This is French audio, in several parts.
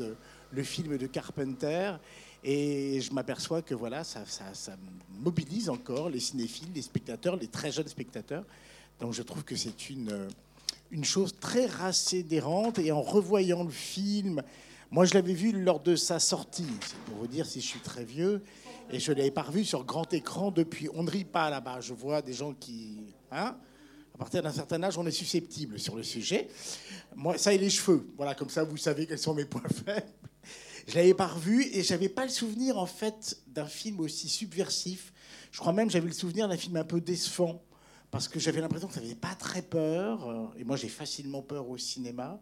analyse le film de Carpenter. Et je m'aperçois que voilà, ça, ça, mobilise encore les cinéphiles, les spectateurs, les très jeunes spectateurs. Donc je trouve que c'est une, une chose très rassédérante. Et en revoyant le film, moi je l'avais vu lors de sa sortie, c'est pour vous dire si je suis très vieux, et je ne l'avais pas revu sur grand écran depuis. On ne rit pas là-bas, je vois des gens qui... Hein partir d'un certain âge, on est susceptible sur le sujet. Moi, ça et les cheveux. Voilà, comme ça, vous savez quels sont mes points faibles. Je l'avais pas revu et j'avais pas le souvenir en fait d'un film aussi subversif. Je crois même j'avais le souvenir d'un film un peu décevant parce que j'avais l'impression que ça n'avait pas très peur. Et moi, j'ai facilement peur au cinéma.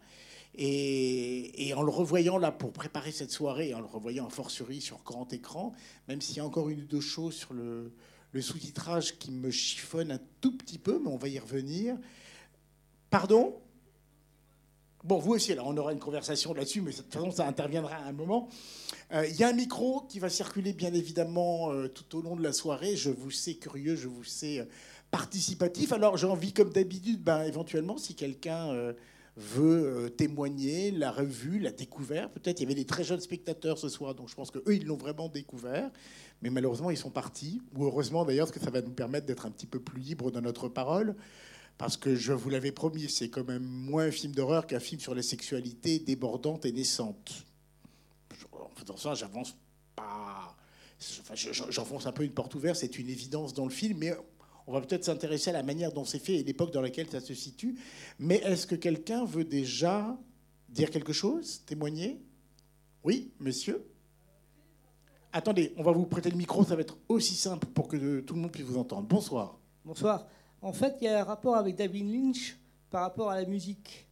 Et, en le revoyant là pour préparer cette soirée, en le revoyant en forcerie sur grand écran, même s'il y a encore une ou deux choses sur le, le sous-titrage qui me chiffonne un tout petit peu, mais on va y revenir. Pardon? Bon, vous aussi, alors on aura une conversation là-dessus, mais de toute façon, ça interviendra à un moment. Euh, il y a un micro qui va circuler, bien évidemment, euh, tout au long de la soirée. Je vous sais curieux, je vous sais euh, participatif. Alors, j'ai envie, comme d'habitude, ben, éventuellement, si quelqu'un veut témoigner, l'a revu, l'a découvert. Peut-être il y avait des très jeunes spectateurs ce soir, donc je pense qu'eux, ils l'ont vraiment découvert. Mais malheureusement, ils sont partis. Ou heureusement, d'ailleurs, parce que ça va nous permettre d'être un petit peu plus libre dans notre parole parce que je vous l'avais promis, c'est quand même moins un film d'horreur qu'un film sur la sexualité débordante et naissante. En faisant ça, j'avance pas. J'enfonce un peu une porte ouverte, c'est une évidence dans le film, mais on va peut-être s'intéresser à la manière dont c'est fait et l'époque dans laquelle ça se situe. Mais est-ce que quelqu'un veut déjà dire quelque chose, témoigner? Oui, monsieur? Attendez, on va vous prêter le micro, ça va être aussi simple pour que tout le monde puisse vous entendre. Bonsoir. Bonsoir. En fait, il y a un rapport avec David Lynch par rapport à la musique.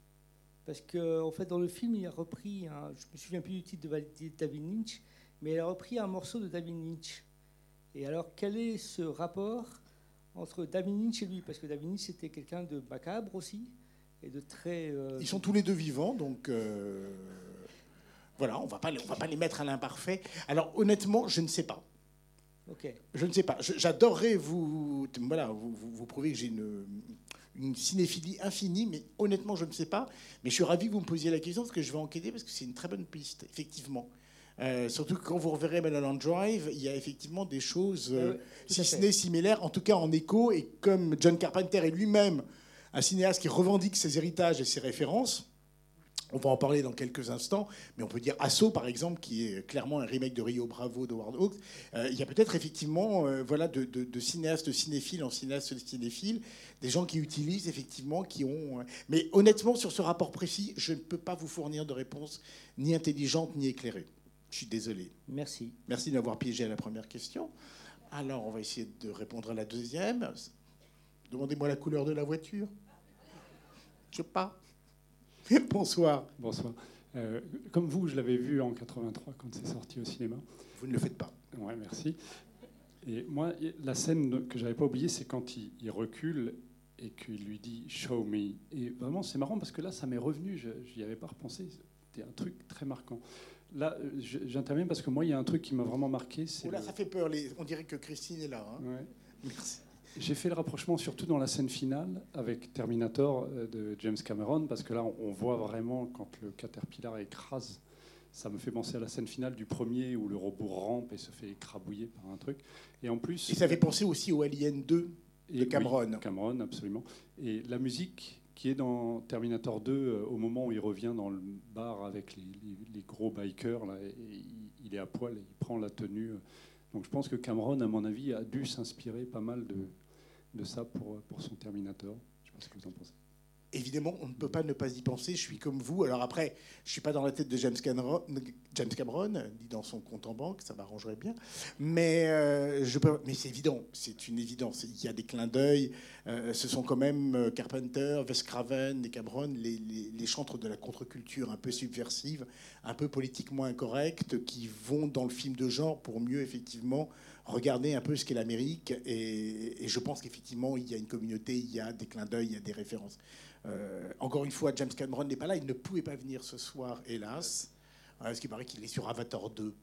Parce que, en fait, dans le film, il a repris, un, je me souviens plus du titre de David Lynch, mais il a repris un morceau de David Lynch. Et alors, quel est ce rapport entre David Lynch et lui? Parce que David Lynch, c'était quelqu'un de macabre aussi, et de très... Euh, Ils sont tous les deux vivants, donc... Euh, voilà, on ne va pas les mettre à l'imparfait. Alors, honnêtement, je ne sais pas. Je ne sais pas. J'adorerais vous, voilà, vous, vous, prouver que j'ai une, une, cinéphilie infinie, mais honnêtement, je ne sais pas. Mais je suis ravi que vous me posiez la question parce que je vais enquêter parce que c'est une très bonne piste, effectivement. Euh, surtout que quand vous reverrez Mulholland Drive, il y a effectivement des choses, euh, si ce n'est similaires, en tout cas en écho. Et comme John Carpenter est lui-même un cinéaste qui revendique ses héritages et ses références, on va en parler dans quelques instants, mais on peut dire Asso, par exemple, qui est clairement un remake de Rio Bravo de Ward Hawks. Euh, il y a peut-être effectivement euh, voilà, de, cinéastes cinéphiles en cinéastes cinéphiles, des gens qui utilisent effectivement, qui ont... Euh, mais honnêtement, sur ce rapport précis, je ne peux pas vous fournir de réponse ni intelligente ni éclairée. Je suis désolé. Merci. Merci de m'avoir piégé à la première question. Alors, on va essayer de répondre à la deuxième. Demandez-moi la couleur de la voiture. Je sais pas. Bonsoir. Bonsoir. Euh, comme vous, je l'avais vu en 83 quand c'est sorti au cinéma. Vous ne le faites pas. Ouais, merci. Et moi, la scène que j'avais pas oubliée, c'est quand il, recule et qu'il lui dit Show me. Et vraiment, c'est marrant parce que là, ça m'est revenu. Je n'y avais pas repensé. C'était un truc très marquant. Là, j'interviens parce que moi, il y a un truc qui m'a vraiment marqué. Là, ça fait peur. On dirait que Christine est là. Hein. Ouais. Merci. J'ai fait le rapprochement surtout dans la scène finale avec Terminator euh, de James Cameron, parce que là, on voit vraiment quand le Caterpillar écrase. Ça me fait penser à la scène finale du premier où le robot rampe et se fait écrabouiller par un truc. Et en plus. Et ça fait penser aussi au Alien 2 de Cameron. Cameron, absolument. Et la musique qui est dans Terminator 2 euh, au moment où il revient dans le bar avec les, gros bikers, là, il est à poil, et il prend la tenue. Donc je pense que Cameron, à mon avis, a dû s'inspirer pas mal de, de ça pour, pour son Terminator. Je que vous en pensez évidemment, on ne peut pas ne pas y penser. Je suis comme vous. Alors après, je suis pas dans la tête de James Cameron, James Cameron ni dans son compte en banque, ça m'arrangerait bien. Mais, euh, je peux, mais c'est évident, c'est une évidence. Il y a des clins d'œil. Euh, ce sont quand même euh, Carpenter, Wes Craven et Cameron, les, les, chantres de la contre-culture un peu subversive, un peu politiquement incorrecte, qui vont dans le film de genre pour mieux effectivement regarder un peu ce qu'est l'Amérique. Et, je pense qu'effectivement, il y a une communauté, il y a des clins d'œil, il y a des références. Euh, encore une fois, James Cameron n'est pas là, il ne pouvait pas venir ce soir, hélas. Parce qu'il paraît qu'il est sur Avatar 2.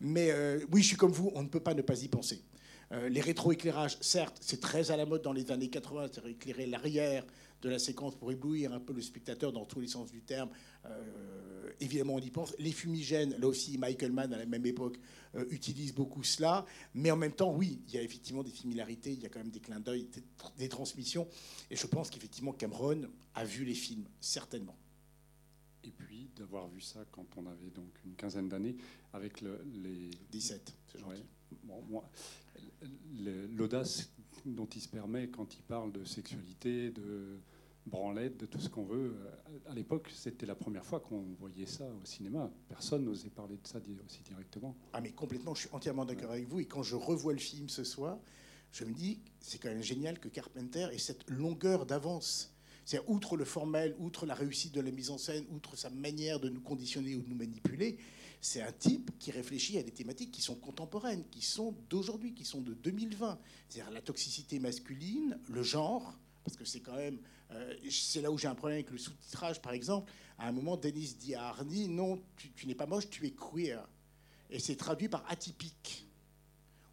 Mais euh, oui, je suis comme vous, on ne peut pas ne pas y penser. Euh, les rétroéclairages, certes, c'est très à la mode dans les années 80, c'est éclairer l'arrière de la séquence pour éblouir un peu le spectateur dans tous les sens du terme. Euh, évidemment, on y pense. Les fumigènes, là aussi, Michael Mann, à la même époque, euh, utilise beaucoup cela. Mais en même temps, oui, il y a effectivement des similarités, il y a quand même des clins d'œil, des, des transmissions. Et je pense qu'effectivement, Cameron a vu les films, certainement. Et puis d'avoir vu ça quand on avait donc une quinzaine d'années, avec le, les 17, c'est gentil. Ouais. Bon, moi, le- l'audace dont il se permet quand il parle de sexualité, de branlette, de tout ce qu'on veut. euh, À l'époque, c'était la première fois qu'on voyait ça au cinéma. Personne n'osait parler de ça aussi directement. Ah mais complètement, je suis entièrement d'accord avec vous. Et quand je revois le film ce soir, je me dis, c'est quand même génial que Carpenter ait cette longueur d'avance. C'est outre le formel, outre la réussite de la mise en scène, outre sa manière de nous conditionner ou de nous manipuler, c'est un type qui réfléchit à des thématiques qui sont contemporaines, qui sont d'aujourd'hui, qui sont de 2020. C'est-à-dire la toxicité masculine, le genre, parce que c'est quand même, euh, c'est là où j'ai un problème avec le sous-titrage, par exemple. À un moment, Denis dit à Arnie, non, tu, n'es pas moche, tu es queer. Et c'est traduit par atypique.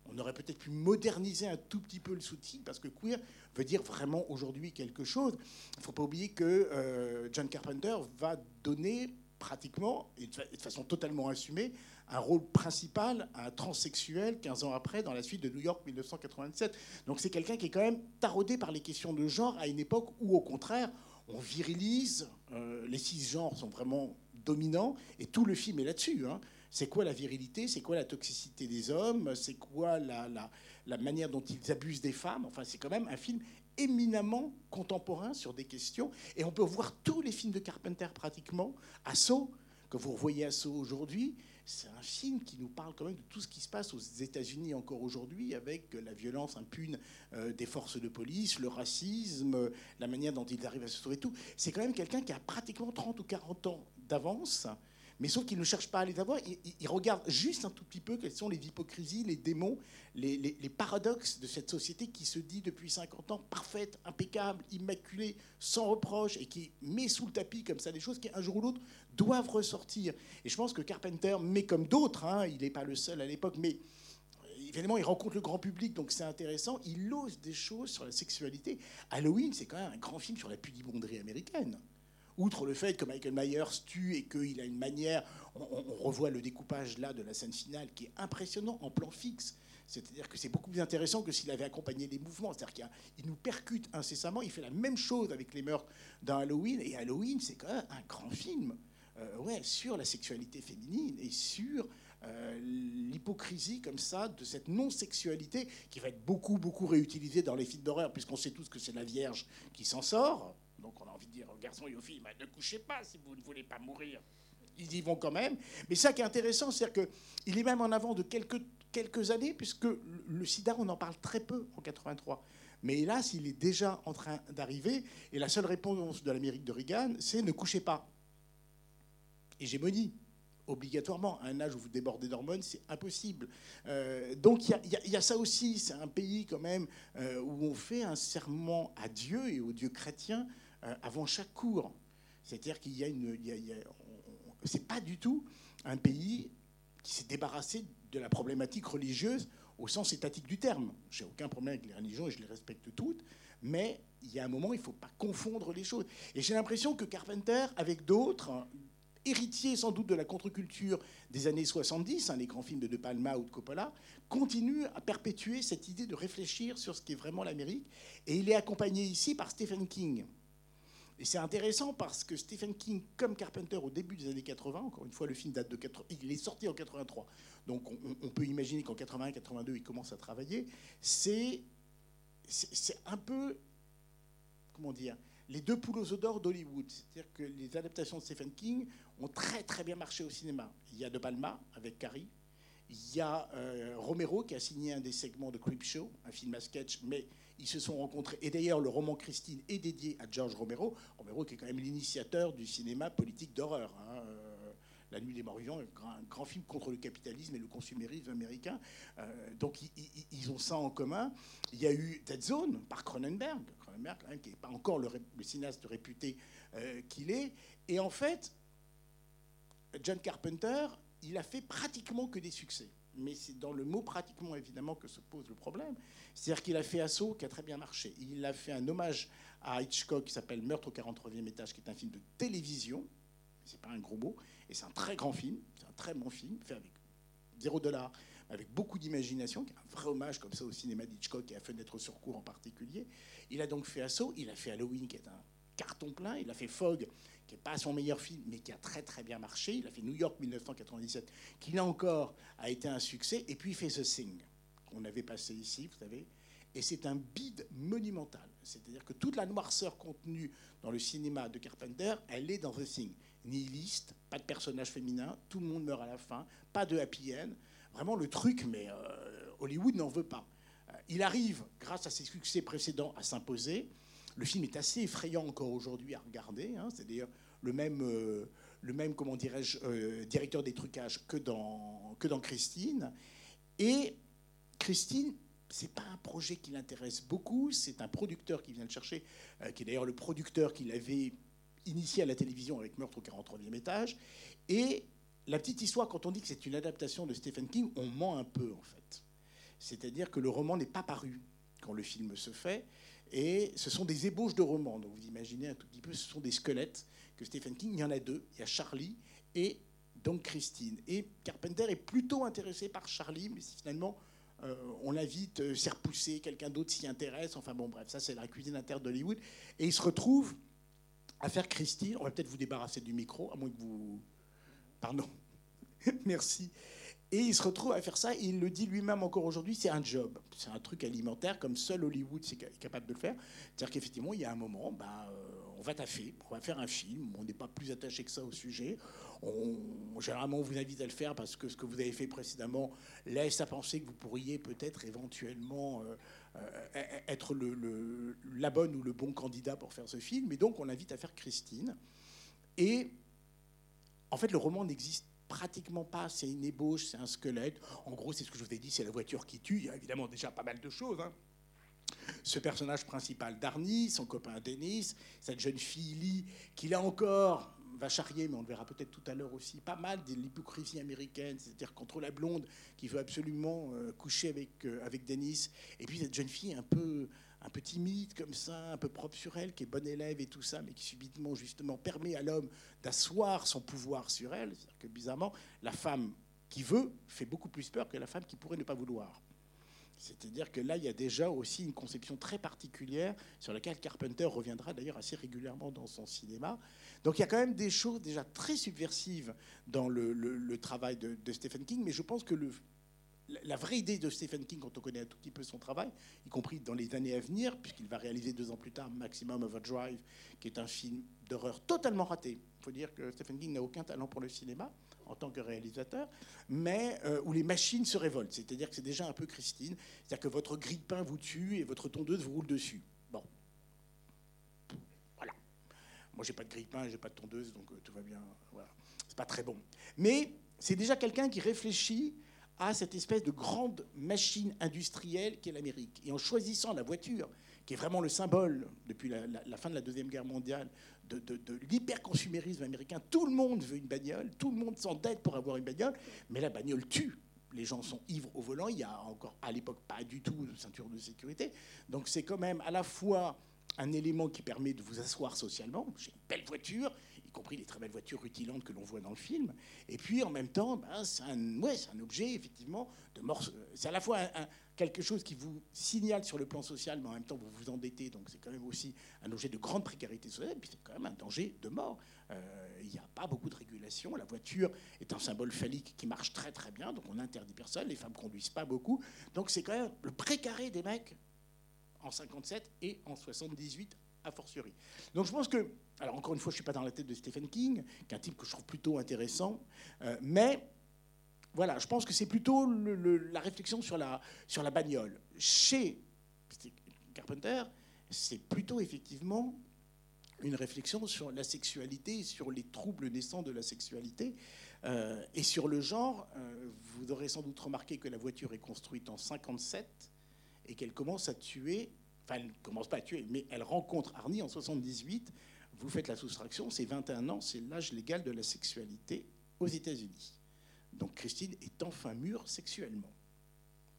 On aurait peut-être pu moderniser un tout petit peu le sous-titre parce que queer veut dire vraiment aujourd'hui quelque chose. Il ne faut pas oublier que euh, John Carpenter va donner pratiquement, et de façon totalement assumée, un rôle principal à un transsexuel 15 ans après dans la suite de New York 1987. Donc c'est quelqu'un qui est quand même taraudé par les questions de genre à une époque où au contraire on virilise, euh, les cisgenres sont vraiment dominants et tout le film est là-dessus. hein. C'est quoi la virilité? C'est quoi la toxicité des hommes? C'est quoi la, la- la manière dont ils abusent des femmes? Enfin, c'est quand même un film éminemment contemporain sur des questions. Et on peut voir tous les films de Carpenter pratiquement. Assaut, que vous revoyez Assaut aujourd'hui, c'est un film qui nous parle quand même de tout ce qui se passe aux États-Unis encore aujourd'hui, avec la violence impune euh, des forces de police, le racisme, euh, la manière dont ils arrivent à se sauver, tout. C'est quand même quelqu'un qui a pratiquement 30 ou 40 ans d'avance. Mais sauf qu'il ne cherche pas à les avoir, il, il- il regarde juste un tout petit peu quelles sont les hypocrisies, les démons, les, paradoxes de cette société qui se dit depuis 50 ans parfaite, impeccable, immaculée, sans reproche, et qui met sous le tapis comme ça des choses qui un jour ou l'autre doivent ressortir. Et je pense que Carpenter, mais comme d'autres, hein, il n'est pas le seul à l'époque, mais évidemment, il rencontre le grand public, donc c'est intéressant. Il ose des choses sur la sexualité. Halloween, c'est quand même un grand film sur la pudibonderie américaine. Outre le fait que Michael Myers tue et qu'il a une manière, on, revoit le découpage là de la scène finale qui est impressionnant en plan fixe. C'est-à-dire que c'est beaucoup plus intéressant que s'il avait accompagné les mouvements. C'est-à-dire qu'il nous percute incessamment. Il fait la même chose avec les meurtres dans Halloween. Et Halloween, c'est quand même un grand film euh, ouais, sur la sexualité féminine et sur euh, l'hypocrisie comme ça de cette non-sexualité qui va être beaucoup, beaucoup réutilisée dans les films d'horreur, puisqu'on sait tous que c'est la Vierge qui s'en sort. Envie de dire aux garçons et aux filles, bah, ne couchez pas si vous ne voulez pas mourir. Ils y vont quand même. Mais ça qui est intéressant, c'est qu'il est même en avant de quelques, années, puisque le, sida, on en parle très peu en 83. Mais hélas, il est déjà en train d'arriver. Et la seule réponse de l'Amérique de Reagan, c'est ne couchez pas. Hégémonie obligatoirement. À un âge où vous débordez d'hormones, c'est impossible. Euh, donc il y a- ça aussi. C'est un pays quand même euh, où on fait un serment à Dieu et aux dieux chrétiens euh, avant chaque cours. C'est-à-dire qu'il y a une... c'est pas du tout un pays qui s'est débarrassé de la problématique religieuse au sens étatique du terme. J'ai aucun problème avec les religions et je les respecte toutes, mais il y a un moment, il ne faut pas confondre les choses. Et j'ai l'impression que Carpenter, avec d'autres, héritiers sans doute de la contre-culture des années 70, hein, les grands films de De Palma ou de Coppola, continue à perpétuer cette idée de réfléchir sur ce qu'est vraiment l'Amérique. Et il est accompagné ici par Stephen King. Et c'est intéressant parce que Stephen King, comme Carpenter au début des années 80, encore une fois, le film date de 80, il est sorti en 83, donc on, peut imaginer qu'en 81-82, il commence à travailler. C'est c'est un peu, comment dire, les deux poules aux d'or d'Hollywood. C'est-à-dire que les adaptations de Stephen King ont très très bien marché au cinéma. Il y a De Palma avec Carrie. Il y a euh, Romero qui a signé un des segments de Creepshow, un film à sketch, mais ils se sont rencontrés. Et d'ailleurs, le roman Christine est dédié à George Romero. Romero qui est quand même l'initiateur du cinéma politique d'horreur. hein. Euh, La Nuit des Morts Vivants, un grand, film contre le capitalisme et le consumérisme américain. Euh, donc ils, ont ça en commun. Il y a eu Dead Zone par Cronenberg, Cronenberg même, qui n'est pas encore le cinéaste réputé euh, qu'il est. Et en fait, John Carpenter, il a fait pratiquement que des succès. Mais c'est dans le mot pratiquement évidemment que se pose le problème. C'est-à-dire qu'il a fait Assaut qui a très bien marché. Il a fait un hommage à Hitchcock qui s'appelle Meurtre au 43e étage, qui est un film de télévision. C'est pas un gros mot. Et c'est un très grand film. C'est un très bon film, fait avec zéro dollar, avec beaucoup d'imagination, qui est un vrai hommage comme ça au cinéma d'Hitchcock et à Fenêtre sur cour en particulier. Il a donc fait Assaut. Il a fait Halloween, qui est un carton plein. Il a fait Fog, qui n'est pas son meilleur film, mais qui a très très bien marché. Il a fait New York 1997, qui là encore a été un succès. Et puis il fait The Thing, qu'on avait passé ici, vous savez. Et c'est un bide monumental. C'est-à-dire que toute la noirceur contenue dans le cinéma de Carpenter, elle est dans The Thing. Nihiliste, pas de personnage féminin, tout le monde meurt à la fin, pas de happy end. Vraiment le truc, mais euh, Hollywood n'en veut pas. Euh, il arrive, grâce à ses succès précédents, à s'imposer. Le film est assez effrayant encore aujourd'hui à regarder. Hein. C'est d'ailleurs le même, euh, le même comment dirais-je, euh, directeur des trucages que dans, que dans Christine. Et Christine, c'est pas un projet qui l'intéresse beaucoup. C'est un producteur qui vient le chercher, euh, qui est d'ailleurs le producteur qui l'avait initié à la télévision avec Meurtre au 43e étage. Et la petite histoire, quand on dit que c'est une adaptation de Stephen King, on ment un peu en fait. C'est-à-dire que le roman n'est pas paru quand le film se fait. Et ce sont des ébauches de romans. Donc vous imaginez un tout petit peu, ce sont des squelettes que Stephen King. Il y en a deux. Il y a Charlie et donc Christine. Et Carpenter est plutôt intéressé par Charlie, mais finalement euh, on l'invite, euh, s'est repoussé, quelqu'un d'autre s'y intéresse. Enfin bon, bref, ça c'est la cuisine interne d'Hollywood. Et il se retrouve à faire Christine. On va peut-être vous débarrasser du micro, à moins que vous. Pardon. Merci. Et il se retrouve à faire ça, il le dit lui-même encore aujourd'hui, c'est un job. C'est un truc alimentaire, comme seul Hollywood est capable de le faire. C'est-à-dire qu'effectivement, il y a un moment, ben, euh, on va taffer, on va faire un film, on n'est pas plus attaché que ça au sujet. Généralement, on vous invite à le faire parce que ce que vous avez fait précédemment laisse à penser que vous pourriez peut-être éventuellement euh, euh, être le, la bonne ou le bon candidat pour faire ce film. Et donc, on l'invite à faire Christine. Et en fait, le roman n'existe pratiquement pas. C'est une ébauche, c'est un squelette. En gros, c'est ce que je vous ai dit, c'est la voiture qui tue. Il y a évidemment déjà pas mal de choses. Hein. Ce personnage principal, Darny, son copain Dennis, cette jeune fille Lee, qui là encore va charrier, mais on le verra peut-être tout à l'heure aussi, pas mal de l'hypocrisie américaine, c'est-à-dire contre la blonde qui veut absolument euh, coucher avec, euh, avec Dennis, et puis cette jeune fille un peu, un peu timide comme ça, un peu propre sur elle, qui est bonne élève et tout ça, mais qui subitement justement permet à l'homme d'asseoir son pouvoir sur elle. C'est-à-dire que bizarrement, la femme qui veut fait beaucoup plus peur que la femme qui pourrait ne pas vouloir. C'est-à-dire que là, il y a déjà aussi une conception très particulière sur laquelle Carpenter reviendra d'ailleurs assez régulièrement dans son cinéma. Donc il y a quand même des choses déjà très subversives dans le, travail de, de, Stephen King, mais je pense que le, la vraie idée de Stephen King, quand on connaît un tout petit peu son travail, y compris dans les années à venir, puisqu'il va réaliser deux ans plus tard Maximum Overdrive, qui est un film d'horreur totalement raté. Il faut dire que Stephen King n'a aucun talent pour le cinéma en tant que réalisateur, mais euh, où les machines se révoltent. C'est-à-dire que c'est déjà un peu Christine. C'est-à-dire que votre grille-pain vous tue et votre tondeuse vous roule dessus. Bon. Voilà. Moi, j'ai pas de grille-pain, j'ai pas de tondeuse, donc euh, tout va bien. Voilà. C'est pas très bon. Mais c'est déjà quelqu'un qui réfléchit à cette espèce de grande machine industrielle qu'est l'Amérique. Et en choisissant la voiture, qui est vraiment le symbole, depuis la, fin de la Deuxième Guerre mondiale, de, de, l'hyperconsumérisme américain, tout le monde veut une bagnole, tout le monde s'endette pour avoir une bagnole, mais la bagnole tue. Les gens sont ivres au volant, il y a encore à l'époque pas du tout de ceinture de sécurité. Donc c'est quand même à la fois un élément qui permet de vous asseoir socialement. J'ai une belle voiture, compris les très belles voitures rutilantes que l'on voit dans le film. Et puis en même temps, ben, c'est un, ouais, un, objet effectivement de mort. C'est à la fois quelque chose qui vous signale sur le plan social, mais en même temps vous vous endettez. Donc c'est quand même aussi un objet de grande précarité sociale. Et puis c'est quand même un danger de mort. Euh, il n'y a pas beaucoup de régulation. La voiture est un symbole phallique qui marche très très bien. Donc on interdit personne. Les femmes conduisent pas beaucoup. Donc c'est quand même le précaré des mecs en 57 et en 78 a fortiori. Donc je pense que, alors encore une fois, je ne suis pas dans la tête de Stephen King, qui est un type que je trouve plutôt intéressant, euh, mais voilà, je pense que c'est plutôt la réflexion sur la, sur la bagnole. Chez Carpenter, c'est plutôt effectivement une réflexion sur la sexualité, sur les troubles naissants de la sexualité. Euh, et sur le genre, euh, vous aurez sans doute remarqué que la voiture est construite en 57 et qu'elle commence à tuer Enfin, elle ne commence pas à tuer, mais elle rencontre Arnie en 78. Vous faites la soustraction, c'est 21 ans, c'est l'âge légal de la sexualité aux États-Unis. Donc Christine est enfin mûre sexuellement.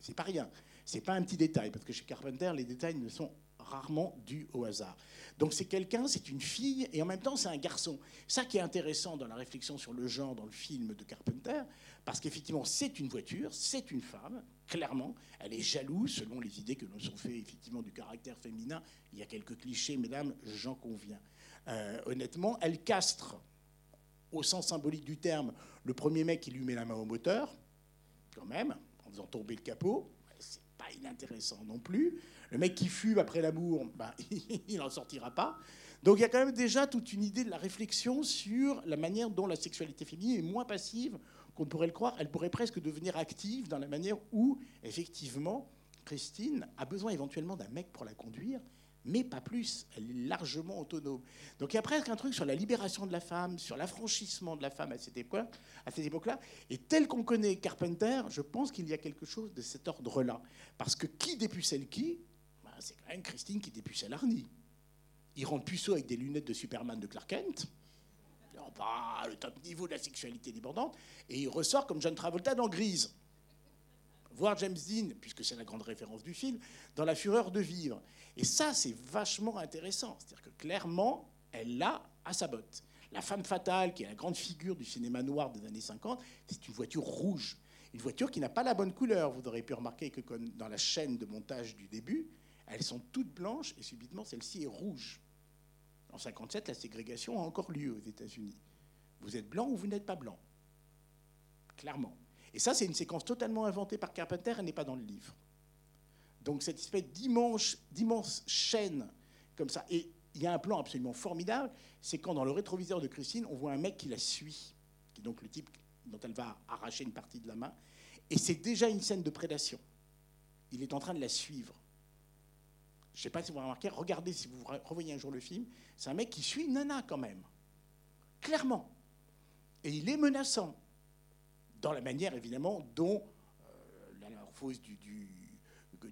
C'est pas rien. C'est pas un petit détail, parce que chez Carpenter, les détails ne sont rarement dus au hasard. Donc c'est quelqu'un, c'est une fille, et en même temps c'est un garçon. Ça qui est intéressant dans la réflexion sur le genre dans le film de Carpenter, parce qu'effectivement c'est une voiture, c'est une femme, clairement, elle est jalouse selon les idées que nous ont fait effectivement du caractère féminin. Il y a quelques clichés, mesdames, j'en conviens. Euh, honnêtement, elle castre, au sens symbolique du terme, le premier mec qui lui met la main au moteur, quand même, en faisant tomber le capot pas inintéressant non plus. Le mec qui fume après l'amour, ben, il n'en sortira pas. Donc il y a quand même déjà toute une idée de la réflexion sur la manière dont la sexualité féminine est moins passive qu'on pourrait le croire. Elle pourrait presque devenir active dans la manière où, effectivement, Christine a besoin éventuellement d'un mec pour la conduire, mais pas plus. Elle est largement autonome. Donc il y a presque un truc sur la libération de la femme, sur l'affranchissement de la femme à cette époque-là. Et tel qu'on connaît Carpenter, je pense qu'il y a quelque chose de cet ordre-là. Parce que qui dépucelle qui? Ben, C'est quand même Christine qui dépucelle Arnie. Il rentre puceau avec des lunettes de Superman de Clark Kent. Pas le top niveau de la sexualité débordante. Et il ressort comme John Travolta dans Grise voir James Dean, puisque c'est la grande référence du film, dans La fureur de vivre. Et ça, c'est vachement intéressant. C'est-à-dire que clairement, elle l'a à sa botte. La femme fatale, qui est la grande figure du cinéma noir des années 50, c'est une voiture rouge. Une voiture qui n'a pas la bonne couleur. Vous aurez pu remarquer que dans la chaîne de montage du début, elles sont toutes blanches et subitement celle-ci est rouge. En 57, la ségrégation a encore lieu aux États-Unis. Vous êtes blanc ou vous n'êtes pas blanc? Clairement. Et ça, c'est une séquence totalement inventée par Carpenter, elle n'est pas dans le livre. Donc cette espèce d'immense chaîne comme ça. Et il y a un plan absolument formidable, c'est quand dans le rétroviseur de Christine, on voit un mec qui la suit, qui est donc le type dont elle va arracher une partie de la main. Et c'est déjà une scène de prédation. Il est en train de la suivre. Je ne sais pas si vous avez remarqué, regardez si vous revoyez un jour le film, c'est un mec qui suit Nana quand même. Clairement. Et il est menaçant dans la manière évidemment dont euh, la du, du,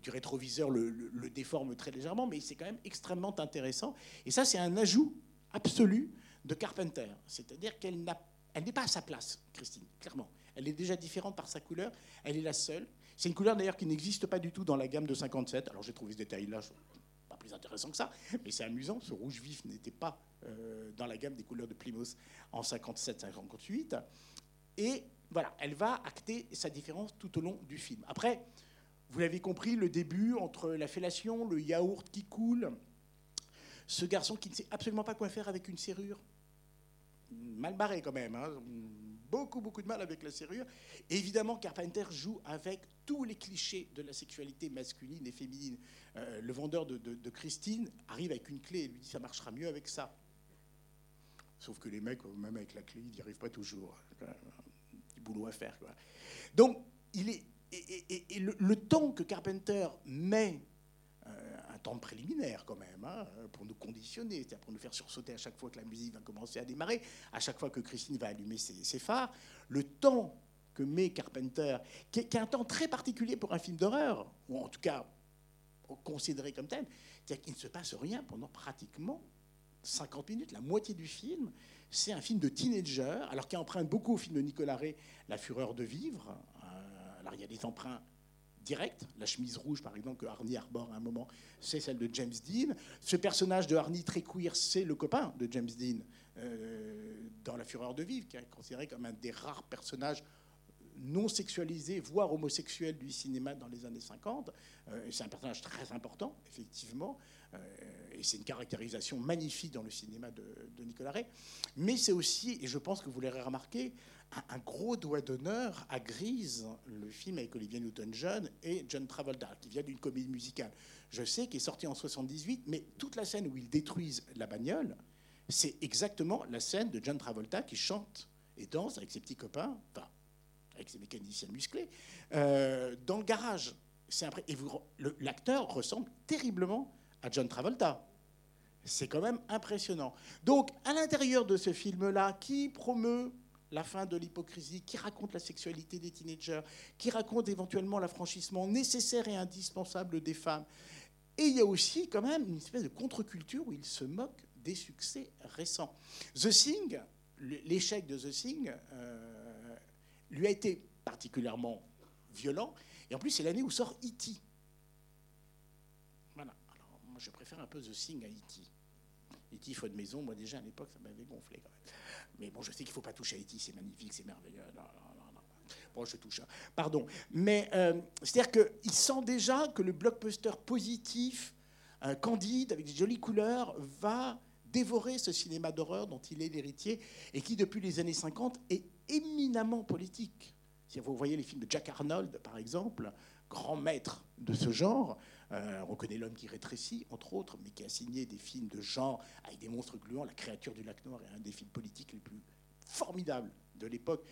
rétroviseur le, déforme très légèrement, mais c'est quand même extrêmement intéressant. Et ça, c'est un ajout absolu de Carpenter. C'est-à-dire qu'elle n'est pas à sa place, Christine, clairement. Elle est déjà différente par sa couleur, elle est la seule. C'est une couleur d'ailleurs qui n'existe pas du tout dans la gamme de 57. Alors j'ai trouvé ce détail-là pas plus intéressant que ça, mais c'est amusant. Ce rouge vif n'était pas euh, dans la gamme des couleurs de Plymouth en 57-58. Et voilà, elle va acter sa différence tout au long du film. Après, vous l'avez compris, le début entre la fellation, le yaourt qui coule, ce garçon qui ne sait absolument pas quoi faire avec une serrure, mal barré quand même, hein. beaucoup beaucoup de mal avec la serrure. évidemment, Carpenter joue avec tous les clichés de la sexualité masculine et féminine. Euh, le vendeur de, Christine arrive avec une clé et lui dit ça marchera mieux avec ça. Sauf que les mecs, même avec la clé, ils n'y arrivent pas toujours boulot à faire. Donc, il est, et, le, temps que Carpenter met, euh, un temps préliminaire quand même, hein, pour nous conditionner, c'est-à-dire pour nous faire sursauter à chaque fois que la musique va commencer à démarrer, à chaque fois que Christine va allumer ses, phares, le temps que met Carpenter, qui est, un temps très particulier pour un film d'horreur, ou en tout cas considéré comme tel, c'est-à-dire qu'il ne se passe rien pendant pratiquement 50 minutes, la moitié du film, c'est un film de teenager, alors qui emprunte beaucoup au film de Nicolas Ray, La fureur de vivre. Euh, alors il y a des emprunts directs. La chemise rouge, par exemple, que Arnie arbore à un moment, c'est celle de James Dean. Ce personnage de Arnie très queer, c'est le copain de James Dean euh, dans La fureur de vivre, qui est considéré comme un des rares personnages non sexualisé, voire homosexuel du cinéma dans les années 50. Euh, c'est un personnage très important, effectivement, et c'est une caractérisation magnifique dans le cinéma de, Nicolas Ray. Mais c'est aussi, et je pense que vous l'aurez remarqué, un, gros doigt d'honneur à Grise, le film avec Olivia Newton-John et John Travolta, qui vient d'une comédie musicale. Je sais qu'il est sorti en 78, mais toute la scène où ils détruisent la bagnole, c'est exactement la scène de John Travolta qui chante et danse avec ses petits copains, enfin, avec ses mécaniciens musclés, euh, dans le garage. Et l'acteur ressemble terriblement à John Travolta. C'est quand même impressionnant. Donc, à l'intérieur de ce film-là, qui promeut la fin de l'hypocrisie, qui raconte la sexualité des teenagers, qui raconte éventuellement l'affranchissement nécessaire et indispensable des femmes. Et il y a aussi quand même une espèce de contre-culture où il se moque des succès récents. The Thing, l'échec de The Thing, euh, lui a été particulièrement violent. Et en plus, c'est l'année où sort E.T. Je préfère un peu The Thing à E.T. E.T. faut de maison, moi déjà à l'époque, ça m'avait gonflé quand même. Mais bon, je sais qu'il ne faut pas toucher à E.T., c'est magnifique, c'est merveilleux. Non, non, non. Bon, je touche. hein. Pardon. Mais euh, c'est-à-dire qu'il sent déjà que le blockbuster positif, candide, avec des jolies couleurs, va dévorer ce cinéma d'horreur dont il est l'héritier et qui, depuis les années 50, est éminemment politique. Si vous voyez les films de Jack Arnold, par exemple, grand maître de ce genre, euh, on connaît L'homme qui rétrécit, entre autres, mais qui a signé des films de genre avec des monstres gluants. La créature du lac Noir est un des films politiques les plus formidables de l'époque,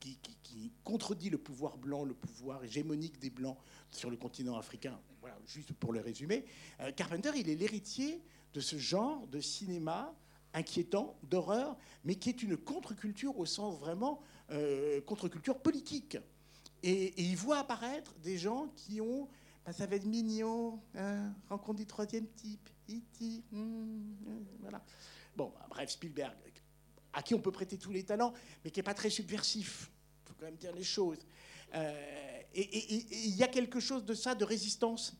qui, contredit le pouvoir blanc, le pouvoir hégémonique des blancs sur le continent africain. Voilà, juste pour le résumer. Euh, Carpenter, il est l'héritier de ce genre de cinéma inquiétant, d'horreur, mais qui est une contre-culture au sens vraiment euh, contre-culture politique. Et, et il voit apparaître des gens qui ont, bah, ça va être mignon, hein, rencontre du troisième type, E.T., hum, hum, voilà. Bon, bah, bref, Spielberg, à qui on peut prêter tous les talents, mais qui n'est pas très subversif. Il faut quand même dire les choses. Euh, et il y a quelque chose de ça, de résistance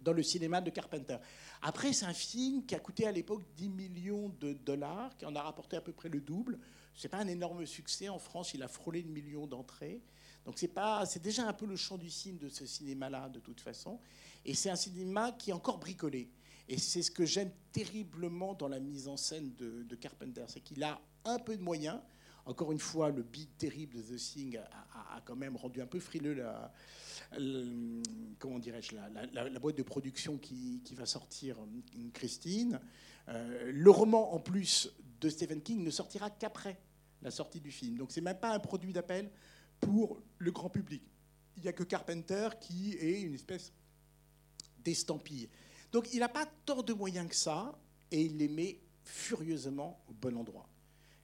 dans le cinéma de Carpenter. Après, c'est un film qui a coûté à l'époque 10 millions de dollars, qui en a rapporté à peu près le double. C'est pas un énorme succès en France. Il a frôlé le million d'entrées. Donc c'est pas, c'est déjà un peu le champ du signe de ce cinéma-là, de toute façon. Et c'est un cinéma qui est encore bricolé. Et c'est ce que j'aime terriblement dans la mise en scène de, Carpenter, c'est qu'il a un peu de moyens. Encore une fois, le beat terrible de The Thing a, quand même rendu un peu frileux la, comment dirais-je, la- la boîte de production qui, qui va sortir, euh, Christine. Euh, le roman, en plus, de Stephen King ne sortira qu'après la sortie du film. Donc, c'est même pas un produit d'appel pour le grand public. Il n'y a que Carpenter qui est une espèce d'estampille. Donc, il n'a pas tant de moyens que ça, et il les met furieusement au bon endroit.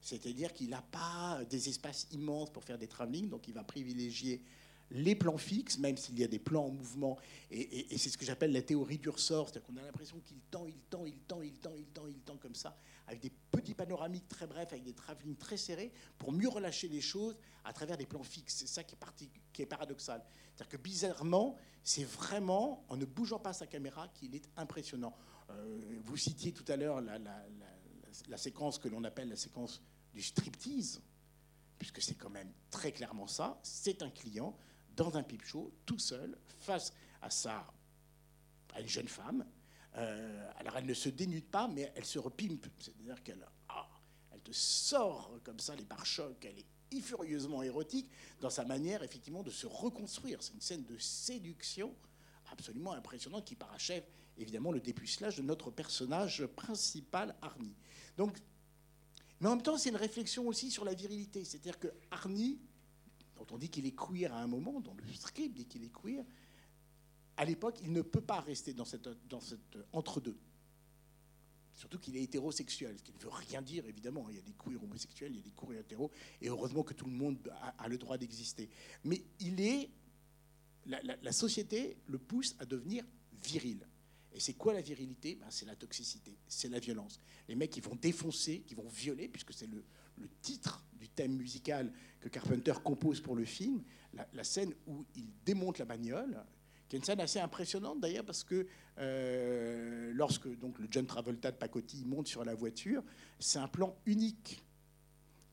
C'est-à-dire qu'il n'a pas des espaces immenses pour faire des travelling, donc il va privilégier les plans fixes, même s'il y a des plans en mouvement. Et, c'est ce que j'appelle la théorie du ressort, c'est-à-dire qu'on a l'impression qu'il tend, il tend, il tend, il tend, il tend, il tend comme ça, avec des petits panoramiques très brefs, avec des travelling très serrés, pour mieux relâcher les choses à travers des plans fixes. C'est ça qui est, parti- qui est paradoxal. C'est-à-dire que bizarrement, c'est vraiment en ne bougeant pas sa caméra qu'il est impressionnant. Euh, vous citiez tout à l'heure la- la- la séquence que l'on appelle la séquence du striptease, puisque c'est quand même très clairement ça. C'est un client dans un pipe show, tout seul, face à sa, à une jeune femme. Euh, alors elle ne se dénude pas, mais elle se repimpe. C'est-à-dire qu'elle ah, elle te sort comme ça les pare-chocs. Elle est furieusement érotique dans sa manière, effectivement, de se reconstruire. C'est une scène de séduction absolument impressionnante qui parachève, évidemment, le dépucelage de notre personnage principal, Arnie. Donc, mais en même temps, c'est une réflexion aussi sur la virilité. C'est-à-dire que Arnie, dont on dit qu'il est queer à un moment, dont le script dit qu'il est queer, à l'époque, il ne peut pas rester dans cette, cette entre-deux. Surtout qu'il est hétérosexuel, ce qui ne veut rien dire, évidemment. Il y a des queers homosexuels, il y a des queers hétéros, et heureusement que tout le monde a, le droit d'exister. Mais il est. La, société le pousse à devenir viril. Et c'est quoi la virilité? Ben, C'est la toxicité, c'est la violence. Les mecs qui vont défoncer, qui vont violer, puisque c'est le, titre du thème musical que Carpenter compose pour le film, la scène où il démonte la bagnole, qui est une scène assez impressionnante d'ailleurs, parce que euh, lorsque donc, le John Travolta de Pacotti monte sur la voiture, c'est un plan unique.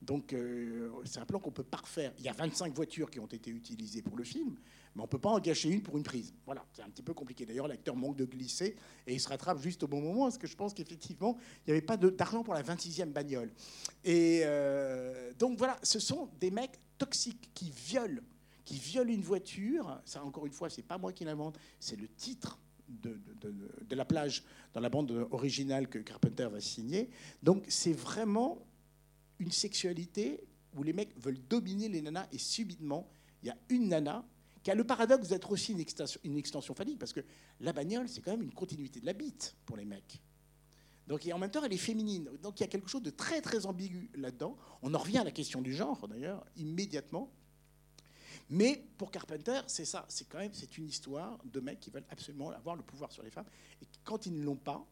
Donc euh, c'est un plan qu'on peut pas refaire. Il y a 25 voitures qui ont été utilisées pour le film, mais on peut pas en gâcher une pour une prise. Voilà, c'est un petit peu compliqué. D'ailleurs, l'acteur manque de glisser et il se rattrape juste au bon moment, parce que je pense qu'effectivement, il n'y avait pas d'argent pour la 26e bagnole. Et euh, donc voilà, ce sont des mecs toxiques qui violent, qui violent une voiture. Ça, encore une fois, c'est pas moi qui l'invente, c'est le titre de- de la plage dans la bande originale que Carpenter va signer. Donc c'est vraiment une sexualité où les mecs veulent dominer les nanas et subitement, il y a une nana qui a le paradoxe d'être aussi une extension, une extension phallique parce que la bagnole, c'est quand même une continuité de la bite pour les mecs. Donc, et en même temps, elle est féminine. Donc, il y a quelque chose de très, très ambigu là-dedans. On en revient à la question du genre, d'ailleurs, immédiatement. Mais pour Carpenter, c'est ça. C'est quand même c'est une histoire de mecs qui veulent absolument avoir le pouvoir sur les femmes. Et quand ils ne l'ont pas,